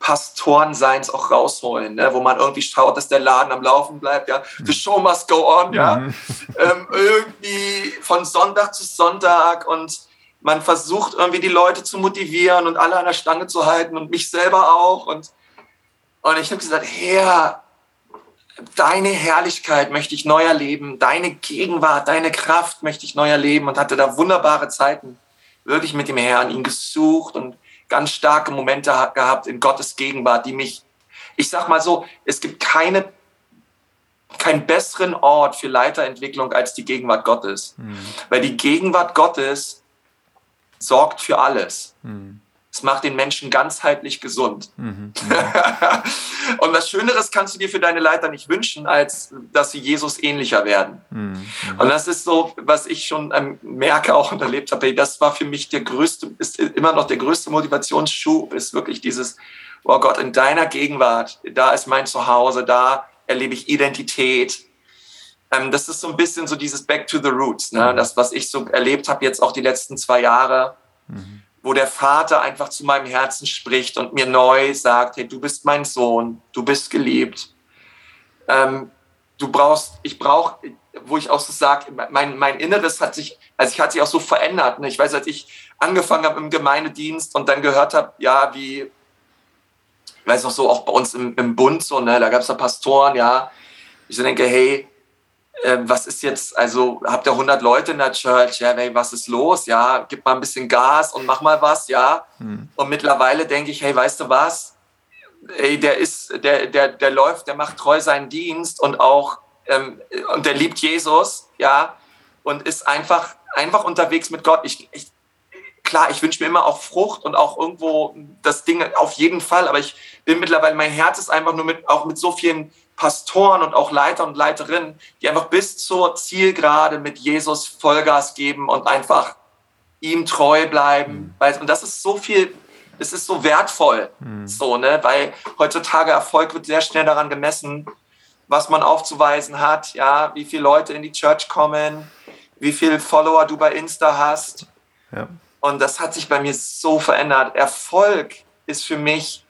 Pastorenseins auch rausholen, ne? wo man irgendwie schaut, dass der Laden am Laufen bleibt, ja, the show must go on, ja, mhm. ähm, irgendwie von Sonntag zu Sonntag und man versucht irgendwie die Leute zu motivieren und alle an der Stange zu halten und mich selber auch und, und ich habe gesagt, Herr, deine Herrlichkeit möchte ich neu erleben, deine Gegenwart, deine Kraft möchte ich neu erleben und hatte da wunderbare Zeiten wirklich mit dem Herrn, ihn gesucht und ganz starke Momente gehabt in Gottes Gegenwart, die mich, ich sag mal so, es gibt keine, keinen besseren Ort für Leiterentwicklung als die Gegenwart Gottes. Mhm. Weil die Gegenwart Gottes sorgt für alles. Mhm. Es macht den Menschen ganzheitlich gesund. Mhm. und was Schöneres kannst du dir für deine Leiter nicht wünschen, als dass sie Jesus ähnlicher werden. Mhm. Und das ist so, was ich schon ähm, merke auch und erlebt habe. Das war für mich der größte, ist immer noch der größte Motivationsschub, ist wirklich dieses, oh Gott, in deiner Gegenwart, da ist mein Zuhause, da erlebe ich Identität. Ähm, das ist so ein bisschen so dieses Back to the Roots, ne? Mhm. das, was ich so erlebt habe jetzt auch die letzten zwei Jahre. Mhm wo der Vater einfach zu meinem Herzen spricht und mir neu sagt, hey, du bist mein Sohn, du bist geliebt. Ähm, du brauchst, ich brauche, wo ich auch so sage, mein, mein Inneres hat sich, also ich hat sich auch so verändert. Ne? Ich weiß, als ich angefangen habe im Gemeindedienst und dann gehört habe, ja, wie, ich weiß noch so, auch bei uns im, im Bund so, ne, da gab es da Pastoren, ja, ich so denke, hey, äh, was ist jetzt, also habt ihr 100 Leute in der Church, ja, hey, was ist los, ja, gib mal ein bisschen Gas und mach mal was, ja. Hm. Und mittlerweile denke ich, hey, weißt du was, ey, der ist, der, der, der läuft, der macht treu seinen Dienst und auch, ähm, und der liebt Jesus, ja, und ist einfach, einfach unterwegs mit Gott. Ich, ich klar, ich wünsche mir immer auch Frucht und auch irgendwo das Ding auf jeden Fall, aber ich bin mittlerweile, mein Herz ist einfach nur mit, auch mit so vielen Pastoren und auch Leiter und Leiterinnen, die einfach bis zur Zielgerade mit Jesus Vollgas geben und einfach ihm treu bleiben. Mhm. Und das ist so viel, es ist so wertvoll, mhm. so, ne? weil heutzutage Erfolg wird sehr schnell daran gemessen, was man aufzuweisen hat, ja, wie viele Leute in die Church kommen, wie viele Follower du bei Insta hast. Ja. Und das hat sich bei mir so verändert. Erfolg ist für mich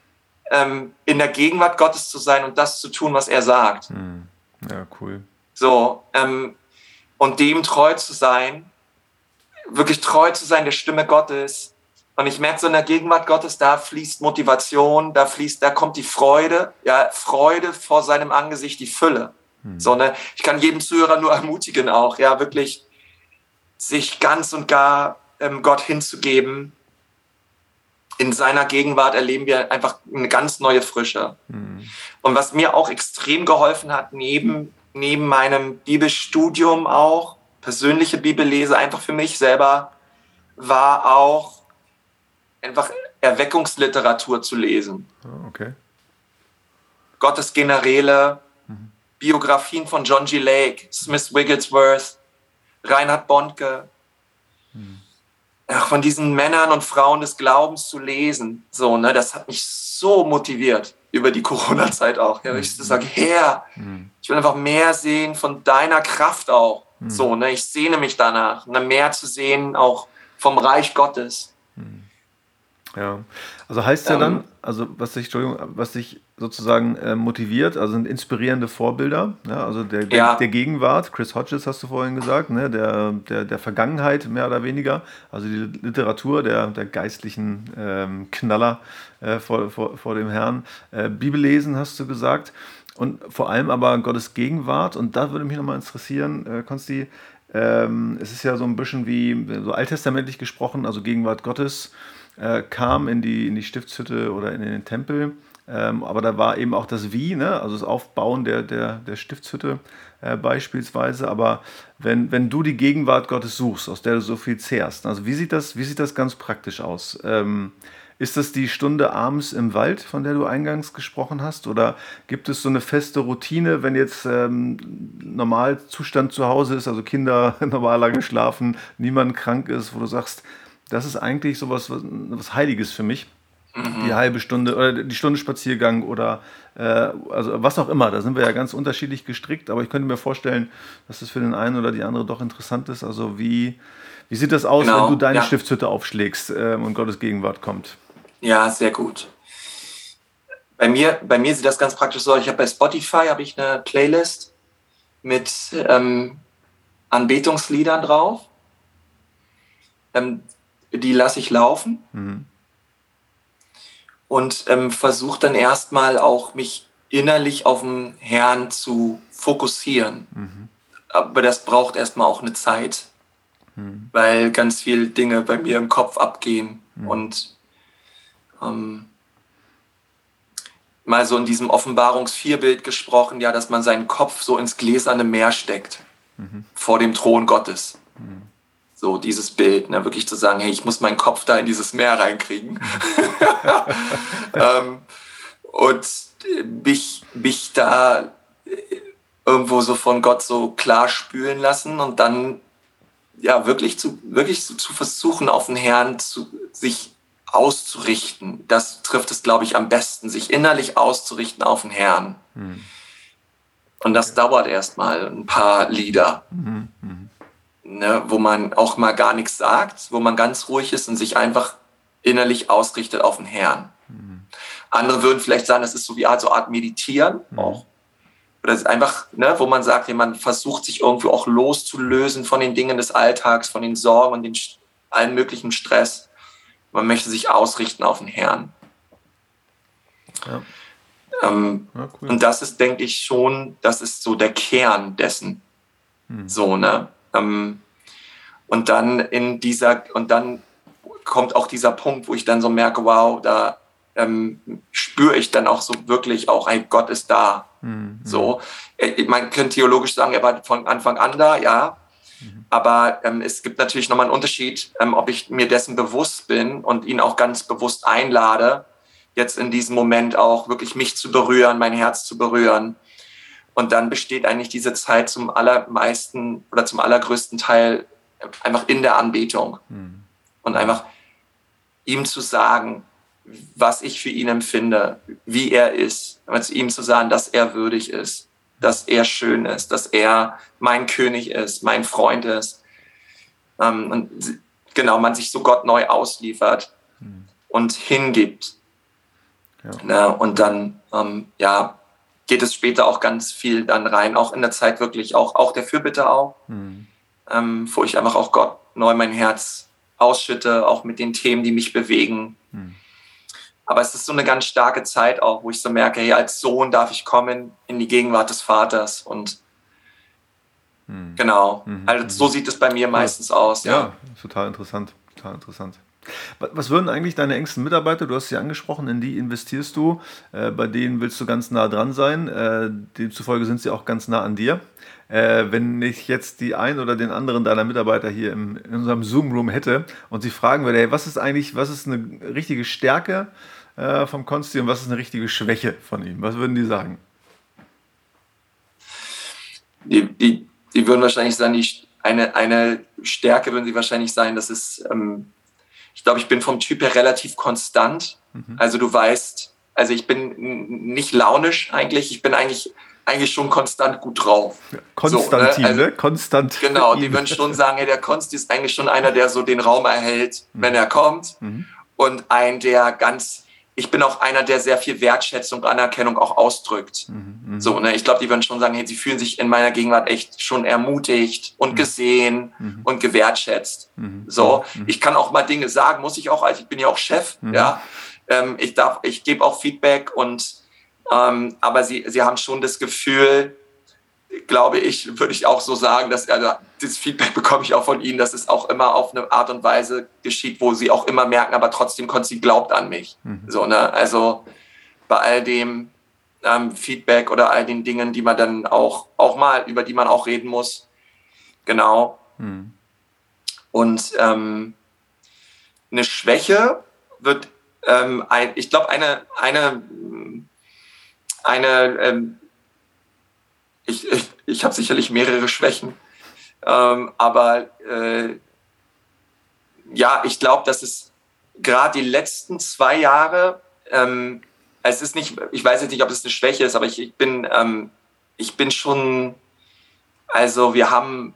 ähm, in der Gegenwart Gottes zu sein und das zu tun, was er sagt. Hm. Ja, cool. So, ähm, und dem treu zu sein, wirklich treu zu sein der Stimme Gottes. Und ich merke so in der Gegenwart Gottes, da fließt Motivation, da fließt, da kommt die Freude, ja, Freude vor seinem Angesicht, die Fülle. Hm. So, ne? Ich kann jedem Zuhörer nur ermutigen auch, ja, wirklich sich ganz und gar ähm, Gott hinzugeben in seiner Gegenwart erleben wir einfach eine ganz neue Frische. Mhm. Und was mir auch extrem geholfen hat, neben, neben meinem Bibelstudium auch, persönliche Bibellese einfach für mich selber, war auch einfach Erweckungsliteratur zu lesen. Oh, okay. Gottes Generäle, mhm. Biografien von John G. Lake, Smith Wigglesworth, Reinhard Bondke. Ach, von diesen Männern und Frauen des Glaubens zu lesen. So, ne, das hat mich so motiviert über die Corona-Zeit auch. Ja, ich mhm. sage, Herr, mhm. ich will einfach mehr sehen von deiner Kraft auch. Mhm. So, ne, ich sehne mich danach, ne, mehr zu sehen auch vom Reich Gottes. Ja, also heißt ja ähm, dann, also was sich, Entschuldigung, was sich sozusagen äh, motiviert, also sind inspirierende Vorbilder, ja, also der, der, ja. der, Gegenwart, Chris Hodges hast du vorhin gesagt, ne, der, der, der Vergangenheit mehr oder weniger, also die Literatur der, der geistlichen ähm, Knaller äh, vor, vor, vor dem Herrn, äh, Bibellesen hast du gesagt und vor allem aber Gottes Gegenwart und da würde mich nochmal interessieren, äh, Konsti, ähm, es ist ja so ein bisschen wie so alttestamentlich gesprochen, also Gegenwart Gottes, äh, kam in die, in die Stiftshütte oder in den Tempel. Ähm, aber da war eben auch das Wie, ne? also das Aufbauen der, der, der Stiftshütte äh, beispielsweise. Aber wenn, wenn du die Gegenwart Gottes suchst, aus der du so viel zehrst, also wie sieht das, wie sieht das ganz praktisch aus? Ähm, Ist das die Stunde abends im Wald, von der du eingangs gesprochen hast? Oder gibt es so eine feste Routine, wenn jetzt ähm, Normalzustand zu Hause ist, also Kinder normal lange schlafen, niemand krank ist, wo du sagst, das ist eigentlich sowas was, was Heiliges für mich? Mhm. Die halbe Stunde oder die Stunde Spaziergang oder äh, also was auch immer. Da sind wir ja ganz unterschiedlich gestrickt, aber ich könnte mir vorstellen, dass das für den einen oder die andere doch interessant ist. Also wie, wie sieht das aus, genau, wenn du deine ja. Stiftshütte aufschlägst äh, und Gottes Gegenwart kommt? Ja, sehr gut. Bei mir, bei mir sieht das ganz praktisch so. Ich habe bei Spotify habe ich eine Playlist mit ähm, Anbetungsliedern drauf. Ähm, die lasse ich laufen mhm. Und ähm, versuche dann erstmal auch mich innerlich auf den Herrn zu fokussieren. Mhm. Aber das braucht erstmal auch eine Zeit, mhm. weil ganz viele Dinge bei mir im Kopf abgehen mhm. und ähm, mal so in diesem Offenbarungs-4-Bild gesprochen, ja, dass man seinen Kopf so ins gläserne Meer steckt, mhm. vor dem Thron Gottes. So dieses Bild, ne, wirklich zu sagen, hey, ich muss meinen Kopf da in dieses Meer reinkriegen. ähm, und mich, mich da irgendwo so von Gott so klar spülen lassen und dann ja wirklich zu, wirklich zu, zu versuchen, auf den Herrn zu, sich auszurichten. Das trifft es, glaube ich, am besten, sich innerlich auszurichten auf den Herrn. Mhm. Und das dauert erstmal ein paar Lieder, mhm. Mhm. Ne, wo man auch mal gar nichts sagt, wo man ganz ruhig ist und sich einfach innerlich ausrichtet auf den Herrn. Mhm. Andere würden vielleicht sagen, das ist so wie Art, so Art Meditieren mhm. auch. Oder es ist einfach, ne, wo man sagt, man versucht sich irgendwie auch loszulösen von den Dingen des Alltags, von den Sorgen und den allen möglichen Stress man möchte sich ausrichten auf den Herrn. Ja. Ähm, ja, cool. Und das ist, denke ich, schon, das ist so der Kern dessen. Hm. So, ne? Ähm, und dann in dieser, und dann kommt auch dieser Punkt, wo ich dann so merke, wow, da ähm, spüre ich dann auch so wirklich auch, hey, Gott ist da. Mhm. So, äh, man könnte theologisch sagen, er war von Anfang an da, ja, aber ähm, es gibt natürlich nochmal einen Unterschied, ähm, ob ich mir dessen bewusst bin und ihn auch ganz bewusst einlade, jetzt in diesem Moment auch wirklich mich zu berühren, mein Herz zu berühren. Und dann besteht eigentlich diese Zeit zum allermeisten oder zum allergrößten Teil einfach in der Anbetung. Mhm. Und einfach ihm zu sagen, was ich für ihn empfinde, wie er ist, ihm zu sagen, dass er würdig ist dass er schön ist, dass er mein König ist, mein Freund ist. Ähm, und genau, man sich so Gott neu ausliefert mhm. und hingibt. Ja. Und dann, ähm, ja, geht es später auch ganz viel dann rein, auch in der Zeit wirklich, auch, auch der Fürbitte auch, mhm. ähm, wo ich einfach auch Gott neu mein Herz ausschütte, auch mit den Themen, die mich bewegen. Mhm. Aber es ist so eine ganz starke Zeit auch, wo ich so merke, hey, als Sohn darf ich kommen in die Gegenwart des Vaters und hm. genau. Mhm. Also so sieht es bei mir meistens aus. Ja, ja, total interessant, total interessant. Was würden eigentlich deine engsten Mitarbeiter, du hast sie angesprochen, in die investierst du, äh, bei denen willst du ganz nah dran sein, äh, demzufolge sind sie auch ganz nah an dir. Äh, wenn ich jetzt die ein oder den anderen deiner Mitarbeiter hier im, in unserem Zoom-Room hätte und sie fragen würde, hey, was ist eigentlich, was ist eine richtige Stärke äh, vom Konsti und was ist eine richtige Schwäche von ihm? Was würden die sagen? Die, die, die würden wahrscheinlich sagen, die, eine, eine Stärke würden sie wahrscheinlich sein, dass es, ähm, ich glaube, ich bin vom Typ her relativ konstant. Mhm. Also du weißt, also ich bin nicht launisch eigentlich, ich bin eigentlich eigentlich schon konstant gut drauf. Konstantin, so, ne? Also, ne? Konstant. Genau, die würden schon sagen, hey, der Konsti ist eigentlich schon einer, der so den Raum erhält, mhm. wenn er kommt. Mhm. Und ein, der ganz ich bin auch einer, der sehr viel Wertschätzung, Anerkennung auch ausdrückt. Mhm, mhm, so, ne, ich glaube, die würden schon sagen, hey, sie fühlen sich in meiner Gegenwart echt schon ermutigt und mhm. gesehen mhm. und gewertschätzt. Mhm. So, mhm. ich kann auch mal Dinge sagen, muss ich auch, also ich bin ja auch Chef, ja. Ähm, ich darf, ich gebe auch Feedback und, ähm, aber sie, sie haben schon das Gefühl, glaube ich, würde ich auch so sagen, dass also, das Feedback bekomme ich auch von Ihnen, dass es auch immer auf eine Art und Weise geschieht, wo Sie auch immer merken, aber trotzdem Konsti glaubt an mich. Mhm. So, ne? Also bei all dem ähm, Feedback oder all den Dingen, die man dann auch, auch mal, über die man auch reden muss. Genau. Mhm. Und ähm, eine Schwäche wird, ähm, ein, ich glaube, eine, eine, eine ähm, ich, ich, ich habe sicherlich mehrere Schwächen, ähm, aber äh, ja, ich glaube, dass es gerade die letzten zwei Jahre, ähm, es ist nicht, ich weiß jetzt nicht, ob es eine Schwäche ist, aber ich, ich bin, ähm, ich bin schon, also wir haben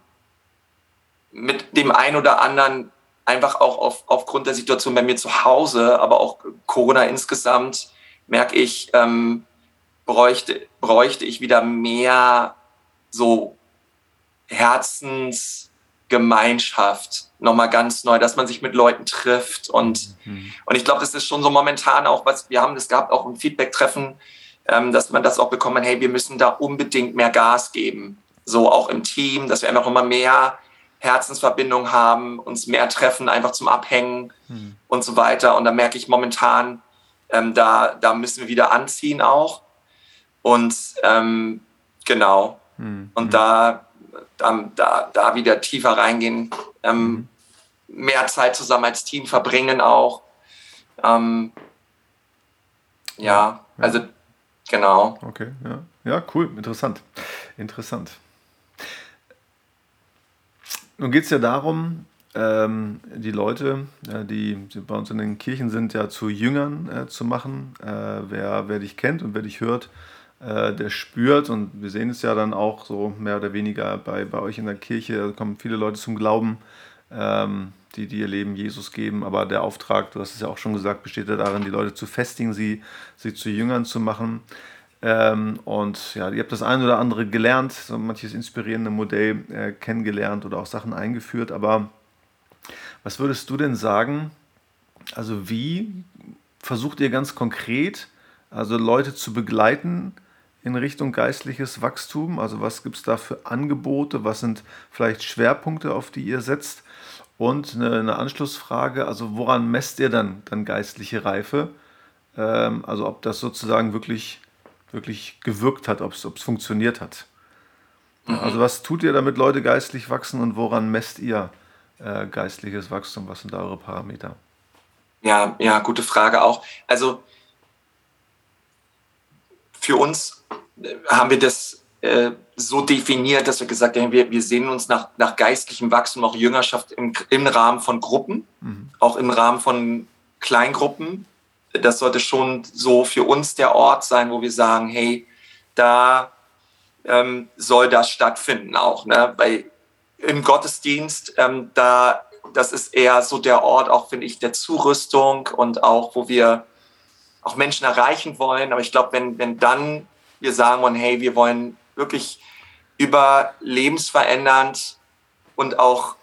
mit dem einen oder anderen einfach auch auf, aufgrund der Situation bei mir zu Hause, aber auch Corona insgesamt, merke ich, ähm, bräuchte, bräuchte ich wieder mehr so Herzensgemeinschaft nochmal ganz neu, dass man sich mit Leuten trifft und, mhm. und ich glaube, das ist schon so momentan auch, was wir haben das gab auch ein Feedback-Treffen, ähm, dass man das auch bekommen, hey, wir müssen da unbedingt mehr Gas geben, so auch im Team, dass wir einfach immer mehr Herzensverbindung haben, uns mehr treffen, einfach zum Abhängen mhm. und so weiter. Und da merke ich momentan, ähm, da, da müssen wir wieder anziehen auch. Und ähm, genau. Mhm. Und da, da, da, da wieder tiefer reingehen, ähm, mhm. mehr Zeit zusammen als Team verbringen auch. Ähm, ja, ja, also genau. Okay, ja. Ja, cool, interessant. Interessant. Nun geht es ja darum, ähm, die Leute, äh, die, die, bei uns in den Kirchen sind, ja zu Jüngern äh, zu machen. Äh, wer, wer dich kennt und wer dich hört, äh, der spürt, und wir sehen es ja dann auch so mehr oder weniger bei, bei euch in der Kirche, da kommen viele Leute zum Glauben, ähm, die, die ihr Leben Jesus geben. Aber der Auftrag, du hast es ja auch schon gesagt, besteht ja darin, die Leute zu festigen, sie, sie zu Jüngern zu machen. Ähm, und ja, ihr habt das eine oder andere gelernt, so manches inspirierende Modell äh, kennengelernt oder auch Sachen eingeführt. Aber was würdest du denn sagen? Also wie versucht ihr ganz konkret, also Leute zu begleiten in Richtung geistliches Wachstum? Also was gibt es da für Angebote? Was sind vielleicht Schwerpunkte, auf die ihr setzt? Und eine, eine Anschlussfrage, also woran messt ihr dann, dann geistliche Reife? Ähm, also ob das sozusagen wirklich wirklich gewirkt hat, ob es funktioniert hat. Mhm. Also was tut ihr, damit Leute geistlich wachsen und woran messt ihr äh, geistliches Wachstum? Was sind da eure Parameter? Ja, ja, gute Frage auch. Also für uns äh, haben wir das äh, so definiert, dass wir gesagt haben, wir, wir sehen uns nach, nach geistlichem Wachstum, auch Jüngerschaft im, im Rahmen von Gruppen, mhm. auch im Rahmen von Kleingruppen, das sollte schon so für uns der Ort sein, wo wir sagen, hey, da ähm, soll das stattfinden auch. Ne? Weil im Gottesdienst, ähm, da, das ist eher so der Ort, auch finde ich, der Zurüstung und auch, wo wir auch Menschen erreichen wollen. Aber ich glaube, wenn, wenn dann wir sagen wollen, hey, wir wollen wirklich über lebensverändernd und auch,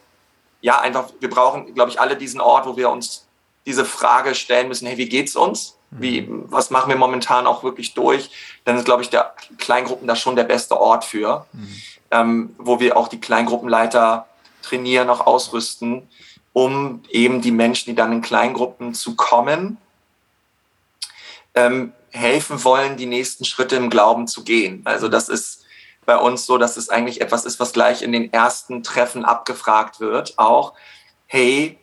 ja, einfach, wir brauchen, glaube ich, alle diesen Ort, wo wir uns diese Frage stellen müssen, hey, wie geht's uns? Wie, mhm. was machen wir momentan auch wirklich durch? Dann ist, glaube ich, der Kleingruppen da schon der beste Ort für, mhm. ähm, wo wir auch die Kleingruppenleiter trainieren, auch ausrüsten, um eben die Menschen, die dann in Kleingruppen zu kommen, ähm, helfen wollen, die nächsten Schritte im Glauben zu gehen. Also das ist bei uns so, dass es eigentlich etwas ist, was gleich in den ersten Treffen abgefragt wird. Auch, hey,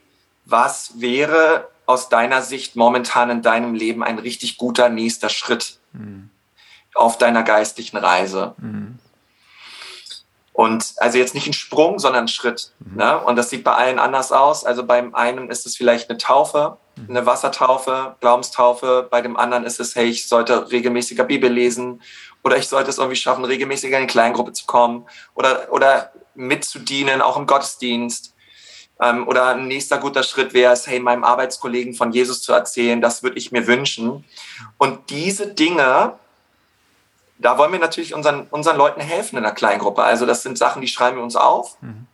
was wäre aus deiner Sicht momentan in deinem Leben ein richtig guter nächster Schritt mhm. auf deiner geistlichen Reise? Mhm. Und also jetzt nicht ein Sprung, sondern ein Schritt. Mhm. Ne? Und das sieht bei allen anders aus. Also beim einen ist es vielleicht eine Taufe, mhm. eine Wassertaufe, Glaubenstaufe. Bei dem anderen ist es, hey, ich sollte regelmäßiger Bibel lesen oder ich sollte es irgendwie schaffen, regelmäßiger in eine Kleingruppe zu kommen oder, oder mitzudienen, auch im Gottesdienst. Ähm, oder ein nächster guter Schritt wäre es, hey, meinem Arbeitskollegen von Jesus zu erzählen, das würde ich mir wünschen. Und diese Dinge, da wollen wir natürlich unseren, unseren Leuten helfen in der Kleingruppe. Also das sind Sachen, die schreiben wir uns auf mhm.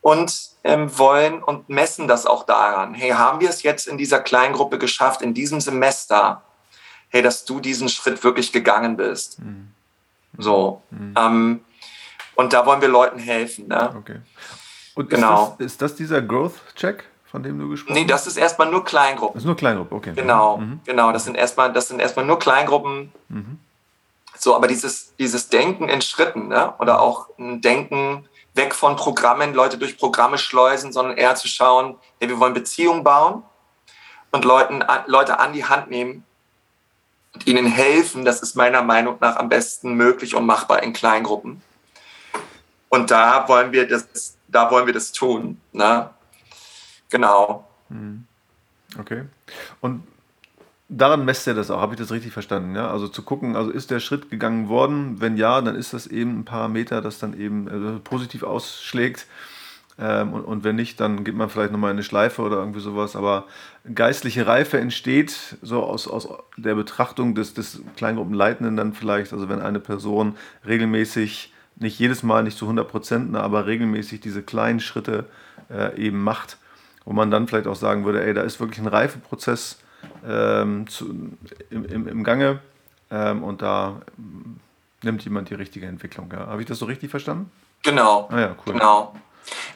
und ähm, wollen und messen das auch daran. Hey, haben wir es jetzt in dieser Kleingruppe geschafft, in diesem Semester, hey, dass du diesen Schritt wirklich gegangen bist? Mhm. So. Mhm. Ähm, und da wollen wir Leuten helfen. Ne? Okay. Und genau. ist, das, ist das dieser Growth-Check, von dem du gesprochen hast? Nee, das ist erstmal nur Kleingruppen. Das ist nur Kleingruppen, okay. Genau, mhm. genau. Das sind erstmal, das sind erstmal nur Kleingruppen. Mhm. So, aber dieses, dieses Denken in Schritten, ne? oder auch ein Denken weg von Programmen, Leute durch Programme schleusen, sondern eher zu schauen, hey, wir wollen Beziehungen bauen und Leuten, Leute an die Hand nehmen und ihnen helfen, das ist meiner Meinung nach am besten möglich und machbar in Kleingruppen. Und da wollen wir das, da wollen wir das tun. Ne? Genau. Hm. Okay. Und daran messt er das auch, habe ich das richtig verstanden? Ja? Also zu gucken, also ist der Schritt gegangen worden? Wenn ja, dann ist das eben ein Parameter, das dann eben also positiv ausschlägt. Ähm, und, und, wenn nicht, dann geht man vielleicht nochmal in eine Schleife oder irgendwie sowas. Aber geistliche Reife entsteht so aus, aus der Betrachtung des, des Kleingruppenleitenden dann vielleicht. Also wenn eine Person regelmäßig, nicht jedes Mal, nicht zu 100 Prozent, aber regelmäßig diese kleinen Schritte äh, eben macht, wo man dann vielleicht auch sagen würde, ey, da ist wirklich ein Reifeprozess ähm, zu, im, im, im, Gange ähm, und da nimmt jemand die richtige Entwicklung. Ja. Habe ich das so richtig verstanden? Genau. Ah, ja, cool. Genau.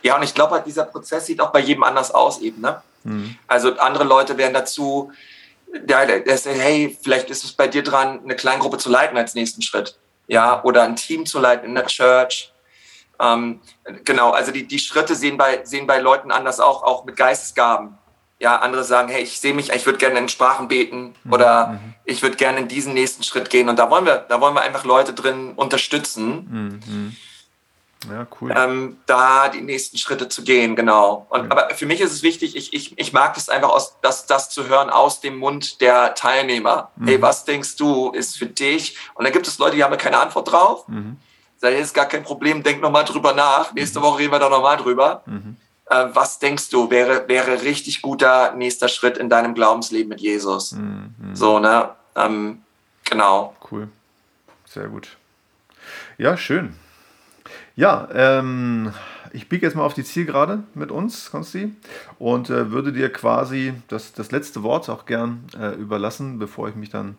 Ja, und ich glaube halt, dieser Prozess sieht auch bei jedem anders aus eben. Ne? Mhm. Also andere Leute werden dazu, der, der sagt, hey, vielleicht ist es bei dir dran, eine Kleingruppe zu leiten als nächsten Schritt. Ja, oder ein Team zu leiten in der Church. Ähm, genau, also die, die Schritte sehen bei, sehen bei Leuten anders auch, auch mit Geistesgaben. Ja, andere sagen, hey, ich sehe mich, ich würde gerne in Sprachen beten mhm. oder mhm. ich würde gerne in diesen nächsten Schritt gehen. Und da wollen wir, da wollen wir einfach Leute drin unterstützen. Mhm. Ja, cool. Ähm, da die nächsten Schritte zu gehen, genau. Und, ja. Aber für mich ist es wichtig, ich, ich, ich mag es einfach, aus, das, das zu hören aus dem Mund der Teilnehmer. Mhm. Hey, was denkst du, ist für dich? Und dann gibt es Leute, die haben keine Antwort drauf. Mhm. Sag, ist gar kein Problem, denk nochmal drüber nach. Nächste mhm. Woche reden wir da nochmal drüber. Mhm. Äh, was denkst du, wäre, wäre richtig guter nächster Schritt in deinem Glaubensleben mit Jesus? Mhm. So, ne? Ähm, genau. Cool. Sehr gut. Ja, schön. Ja, ähm, ich biege jetzt mal auf die Zielgerade mit uns, Konsti, und äh, würde dir quasi das, das letzte Wort auch gern äh, überlassen, bevor ich mich dann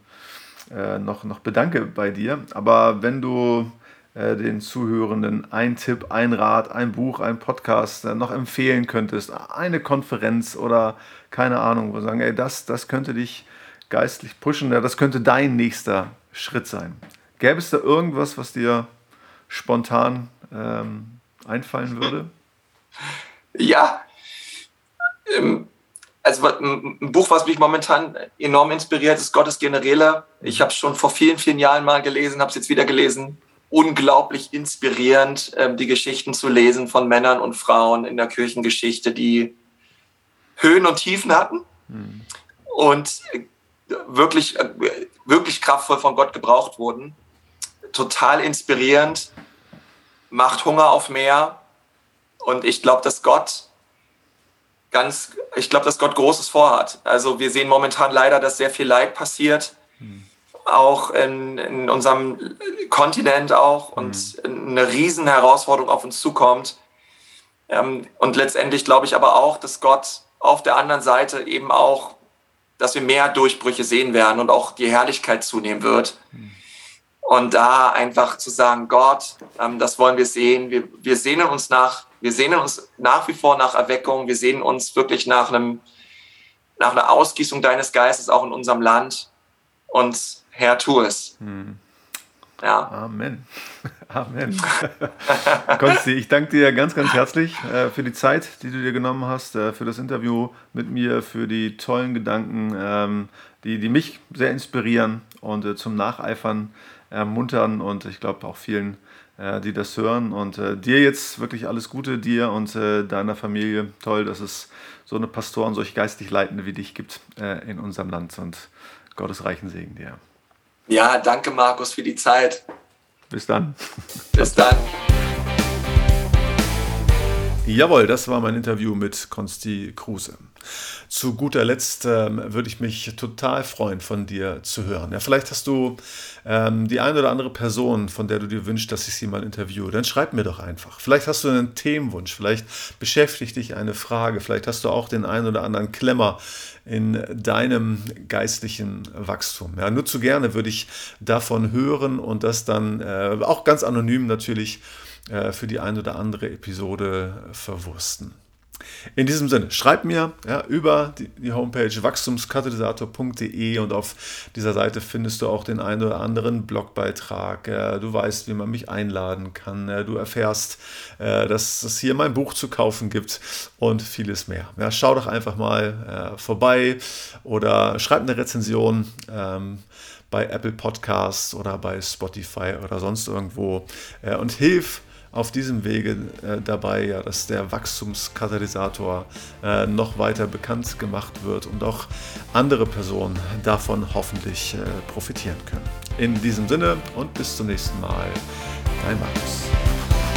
äh, noch, noch bedanke bei dir. Aber wenn du äh, den Zuhörenden ein Tipp, ein Rat, ein Buch, ein Podcast äh, noch empfehlen könntest, eine Konferenz oder keine Ahnung, wo sagen, ey, das, das könnte dich geistlich pushen, ja, das könnte dein nächster Schritt sein. Gäbe es da irgendwas, was dir spontan ähm, einfallen würde? Ja, ähm, also ein Buch, was mich momentan enorm inspiriert, ist Gottes Generäle. Ich habe es schon vor vielen, vielen Jahren mal gelesen, habe es jetzt wieder gelesen. Unglaublich inspirierend, ähm, die Geschichten zu lesen von Männern und Frauen in der Kirchengeschichte, die Höhen und Tiefen hatten mhm. und äh, wirklich, äh, wirklich kraftvoll von Gott gebraucht wurden. Total inspirierend macht Hunger auf mehr. Und ich glaube, dass Gott ganz, ich glaube, dass Gott Großes vorhat. Also wir sehen momentan leider, dass sehr viel Leid passiert, mhm. Auch in, in, unserem Kontinent auch und mhm. eine riesen Herausforderung auf uns zukommt. Ähm, und letztendlich glaube ich aber auch, dass Gott auf der anderen Seite eben auch, dass wir mehr Durchbrüche sehen werden und auch die Herrlichkeit zunehmen wird. Mhm. Und da einfach zu sagen, Gott, ähm, das wollen wir sehen. Wir, wir sehnen uns nach, wir sehnen uns nach wie vor nach Erweckung. Wir sehnen uns wirklich nach einem, nach einer Ausgießung deines Geistes auch in unserem Land. Und Herr, tu es. Hm. Ja. Amen. Amen. Konsti, ich danke dir ganz, ganz herzlich äh, für die Zeit, die du dir genommen hast, äh, für das Interview mit mir, für die tollen Gedanken, ähm, die, die mich sehr inspirieren und äh, zum Nacheifern ermuntern und ich glaube auch vielen, äh, die das hören. Und äh, dir jetzt wirklich alles Gute, dir und äh, deiner Familie. Toll, dass es so eine Pastoren, solch geistig Leitende wie dich gibt in unserem Land. Und Gottes reichen Segen dir. Ja, danke Markus für die Zeit. Bis dann. Bis dann. Jawohl, das war mein Interview mit Konsti Kruse. Zu guter Letzt ähm, würde ich mich total freuen, von dir zu hören. Ja, vielleicht hast du ähm, die eine oder andere Person, von der du dir wünschst, dass ich sie mal interviewe. Dann schreib mir doch einfach. Vielleicht hast du einen Themenwunsch, vielleicht beschäftigt dich eine Frage, vielleicht hast du auch den einen oder anderen Klemmer in deinem geistlichen Wachstum. Ja, nur zu gerne würde ich davon hören und das dann äh, auch ganz anonym natürlich äh, für die eine oder andere Episode verwursten. In diesem Sinne, schreib mir ja, über die, die Homepage wachstumskatalysator.de und auf dieser Seite findest du auch den einen oder anderen Blogbeitrag. Äh, du weißt, wie man mich einladen kann. Äh, du erfährst, äh, dass es hier mein Buch zu kaufen gibt und vieles mehr. Ja, schau doch einfach mal äh, vorbei oder schreib eine Rezension. Ähm, bei Apple Podcasts oder bei Spotify oder sonst irgendwo äh, und hilf auf diesem Wege äh, dabei, ja, dass der Wachstumskatalysator äh, noch weiter bekannt gemacht wird und auch andere Personen davon hoffentlich äh, profitieren können. In diesem Sinne und bis zum nächsten Mal, dein Markus.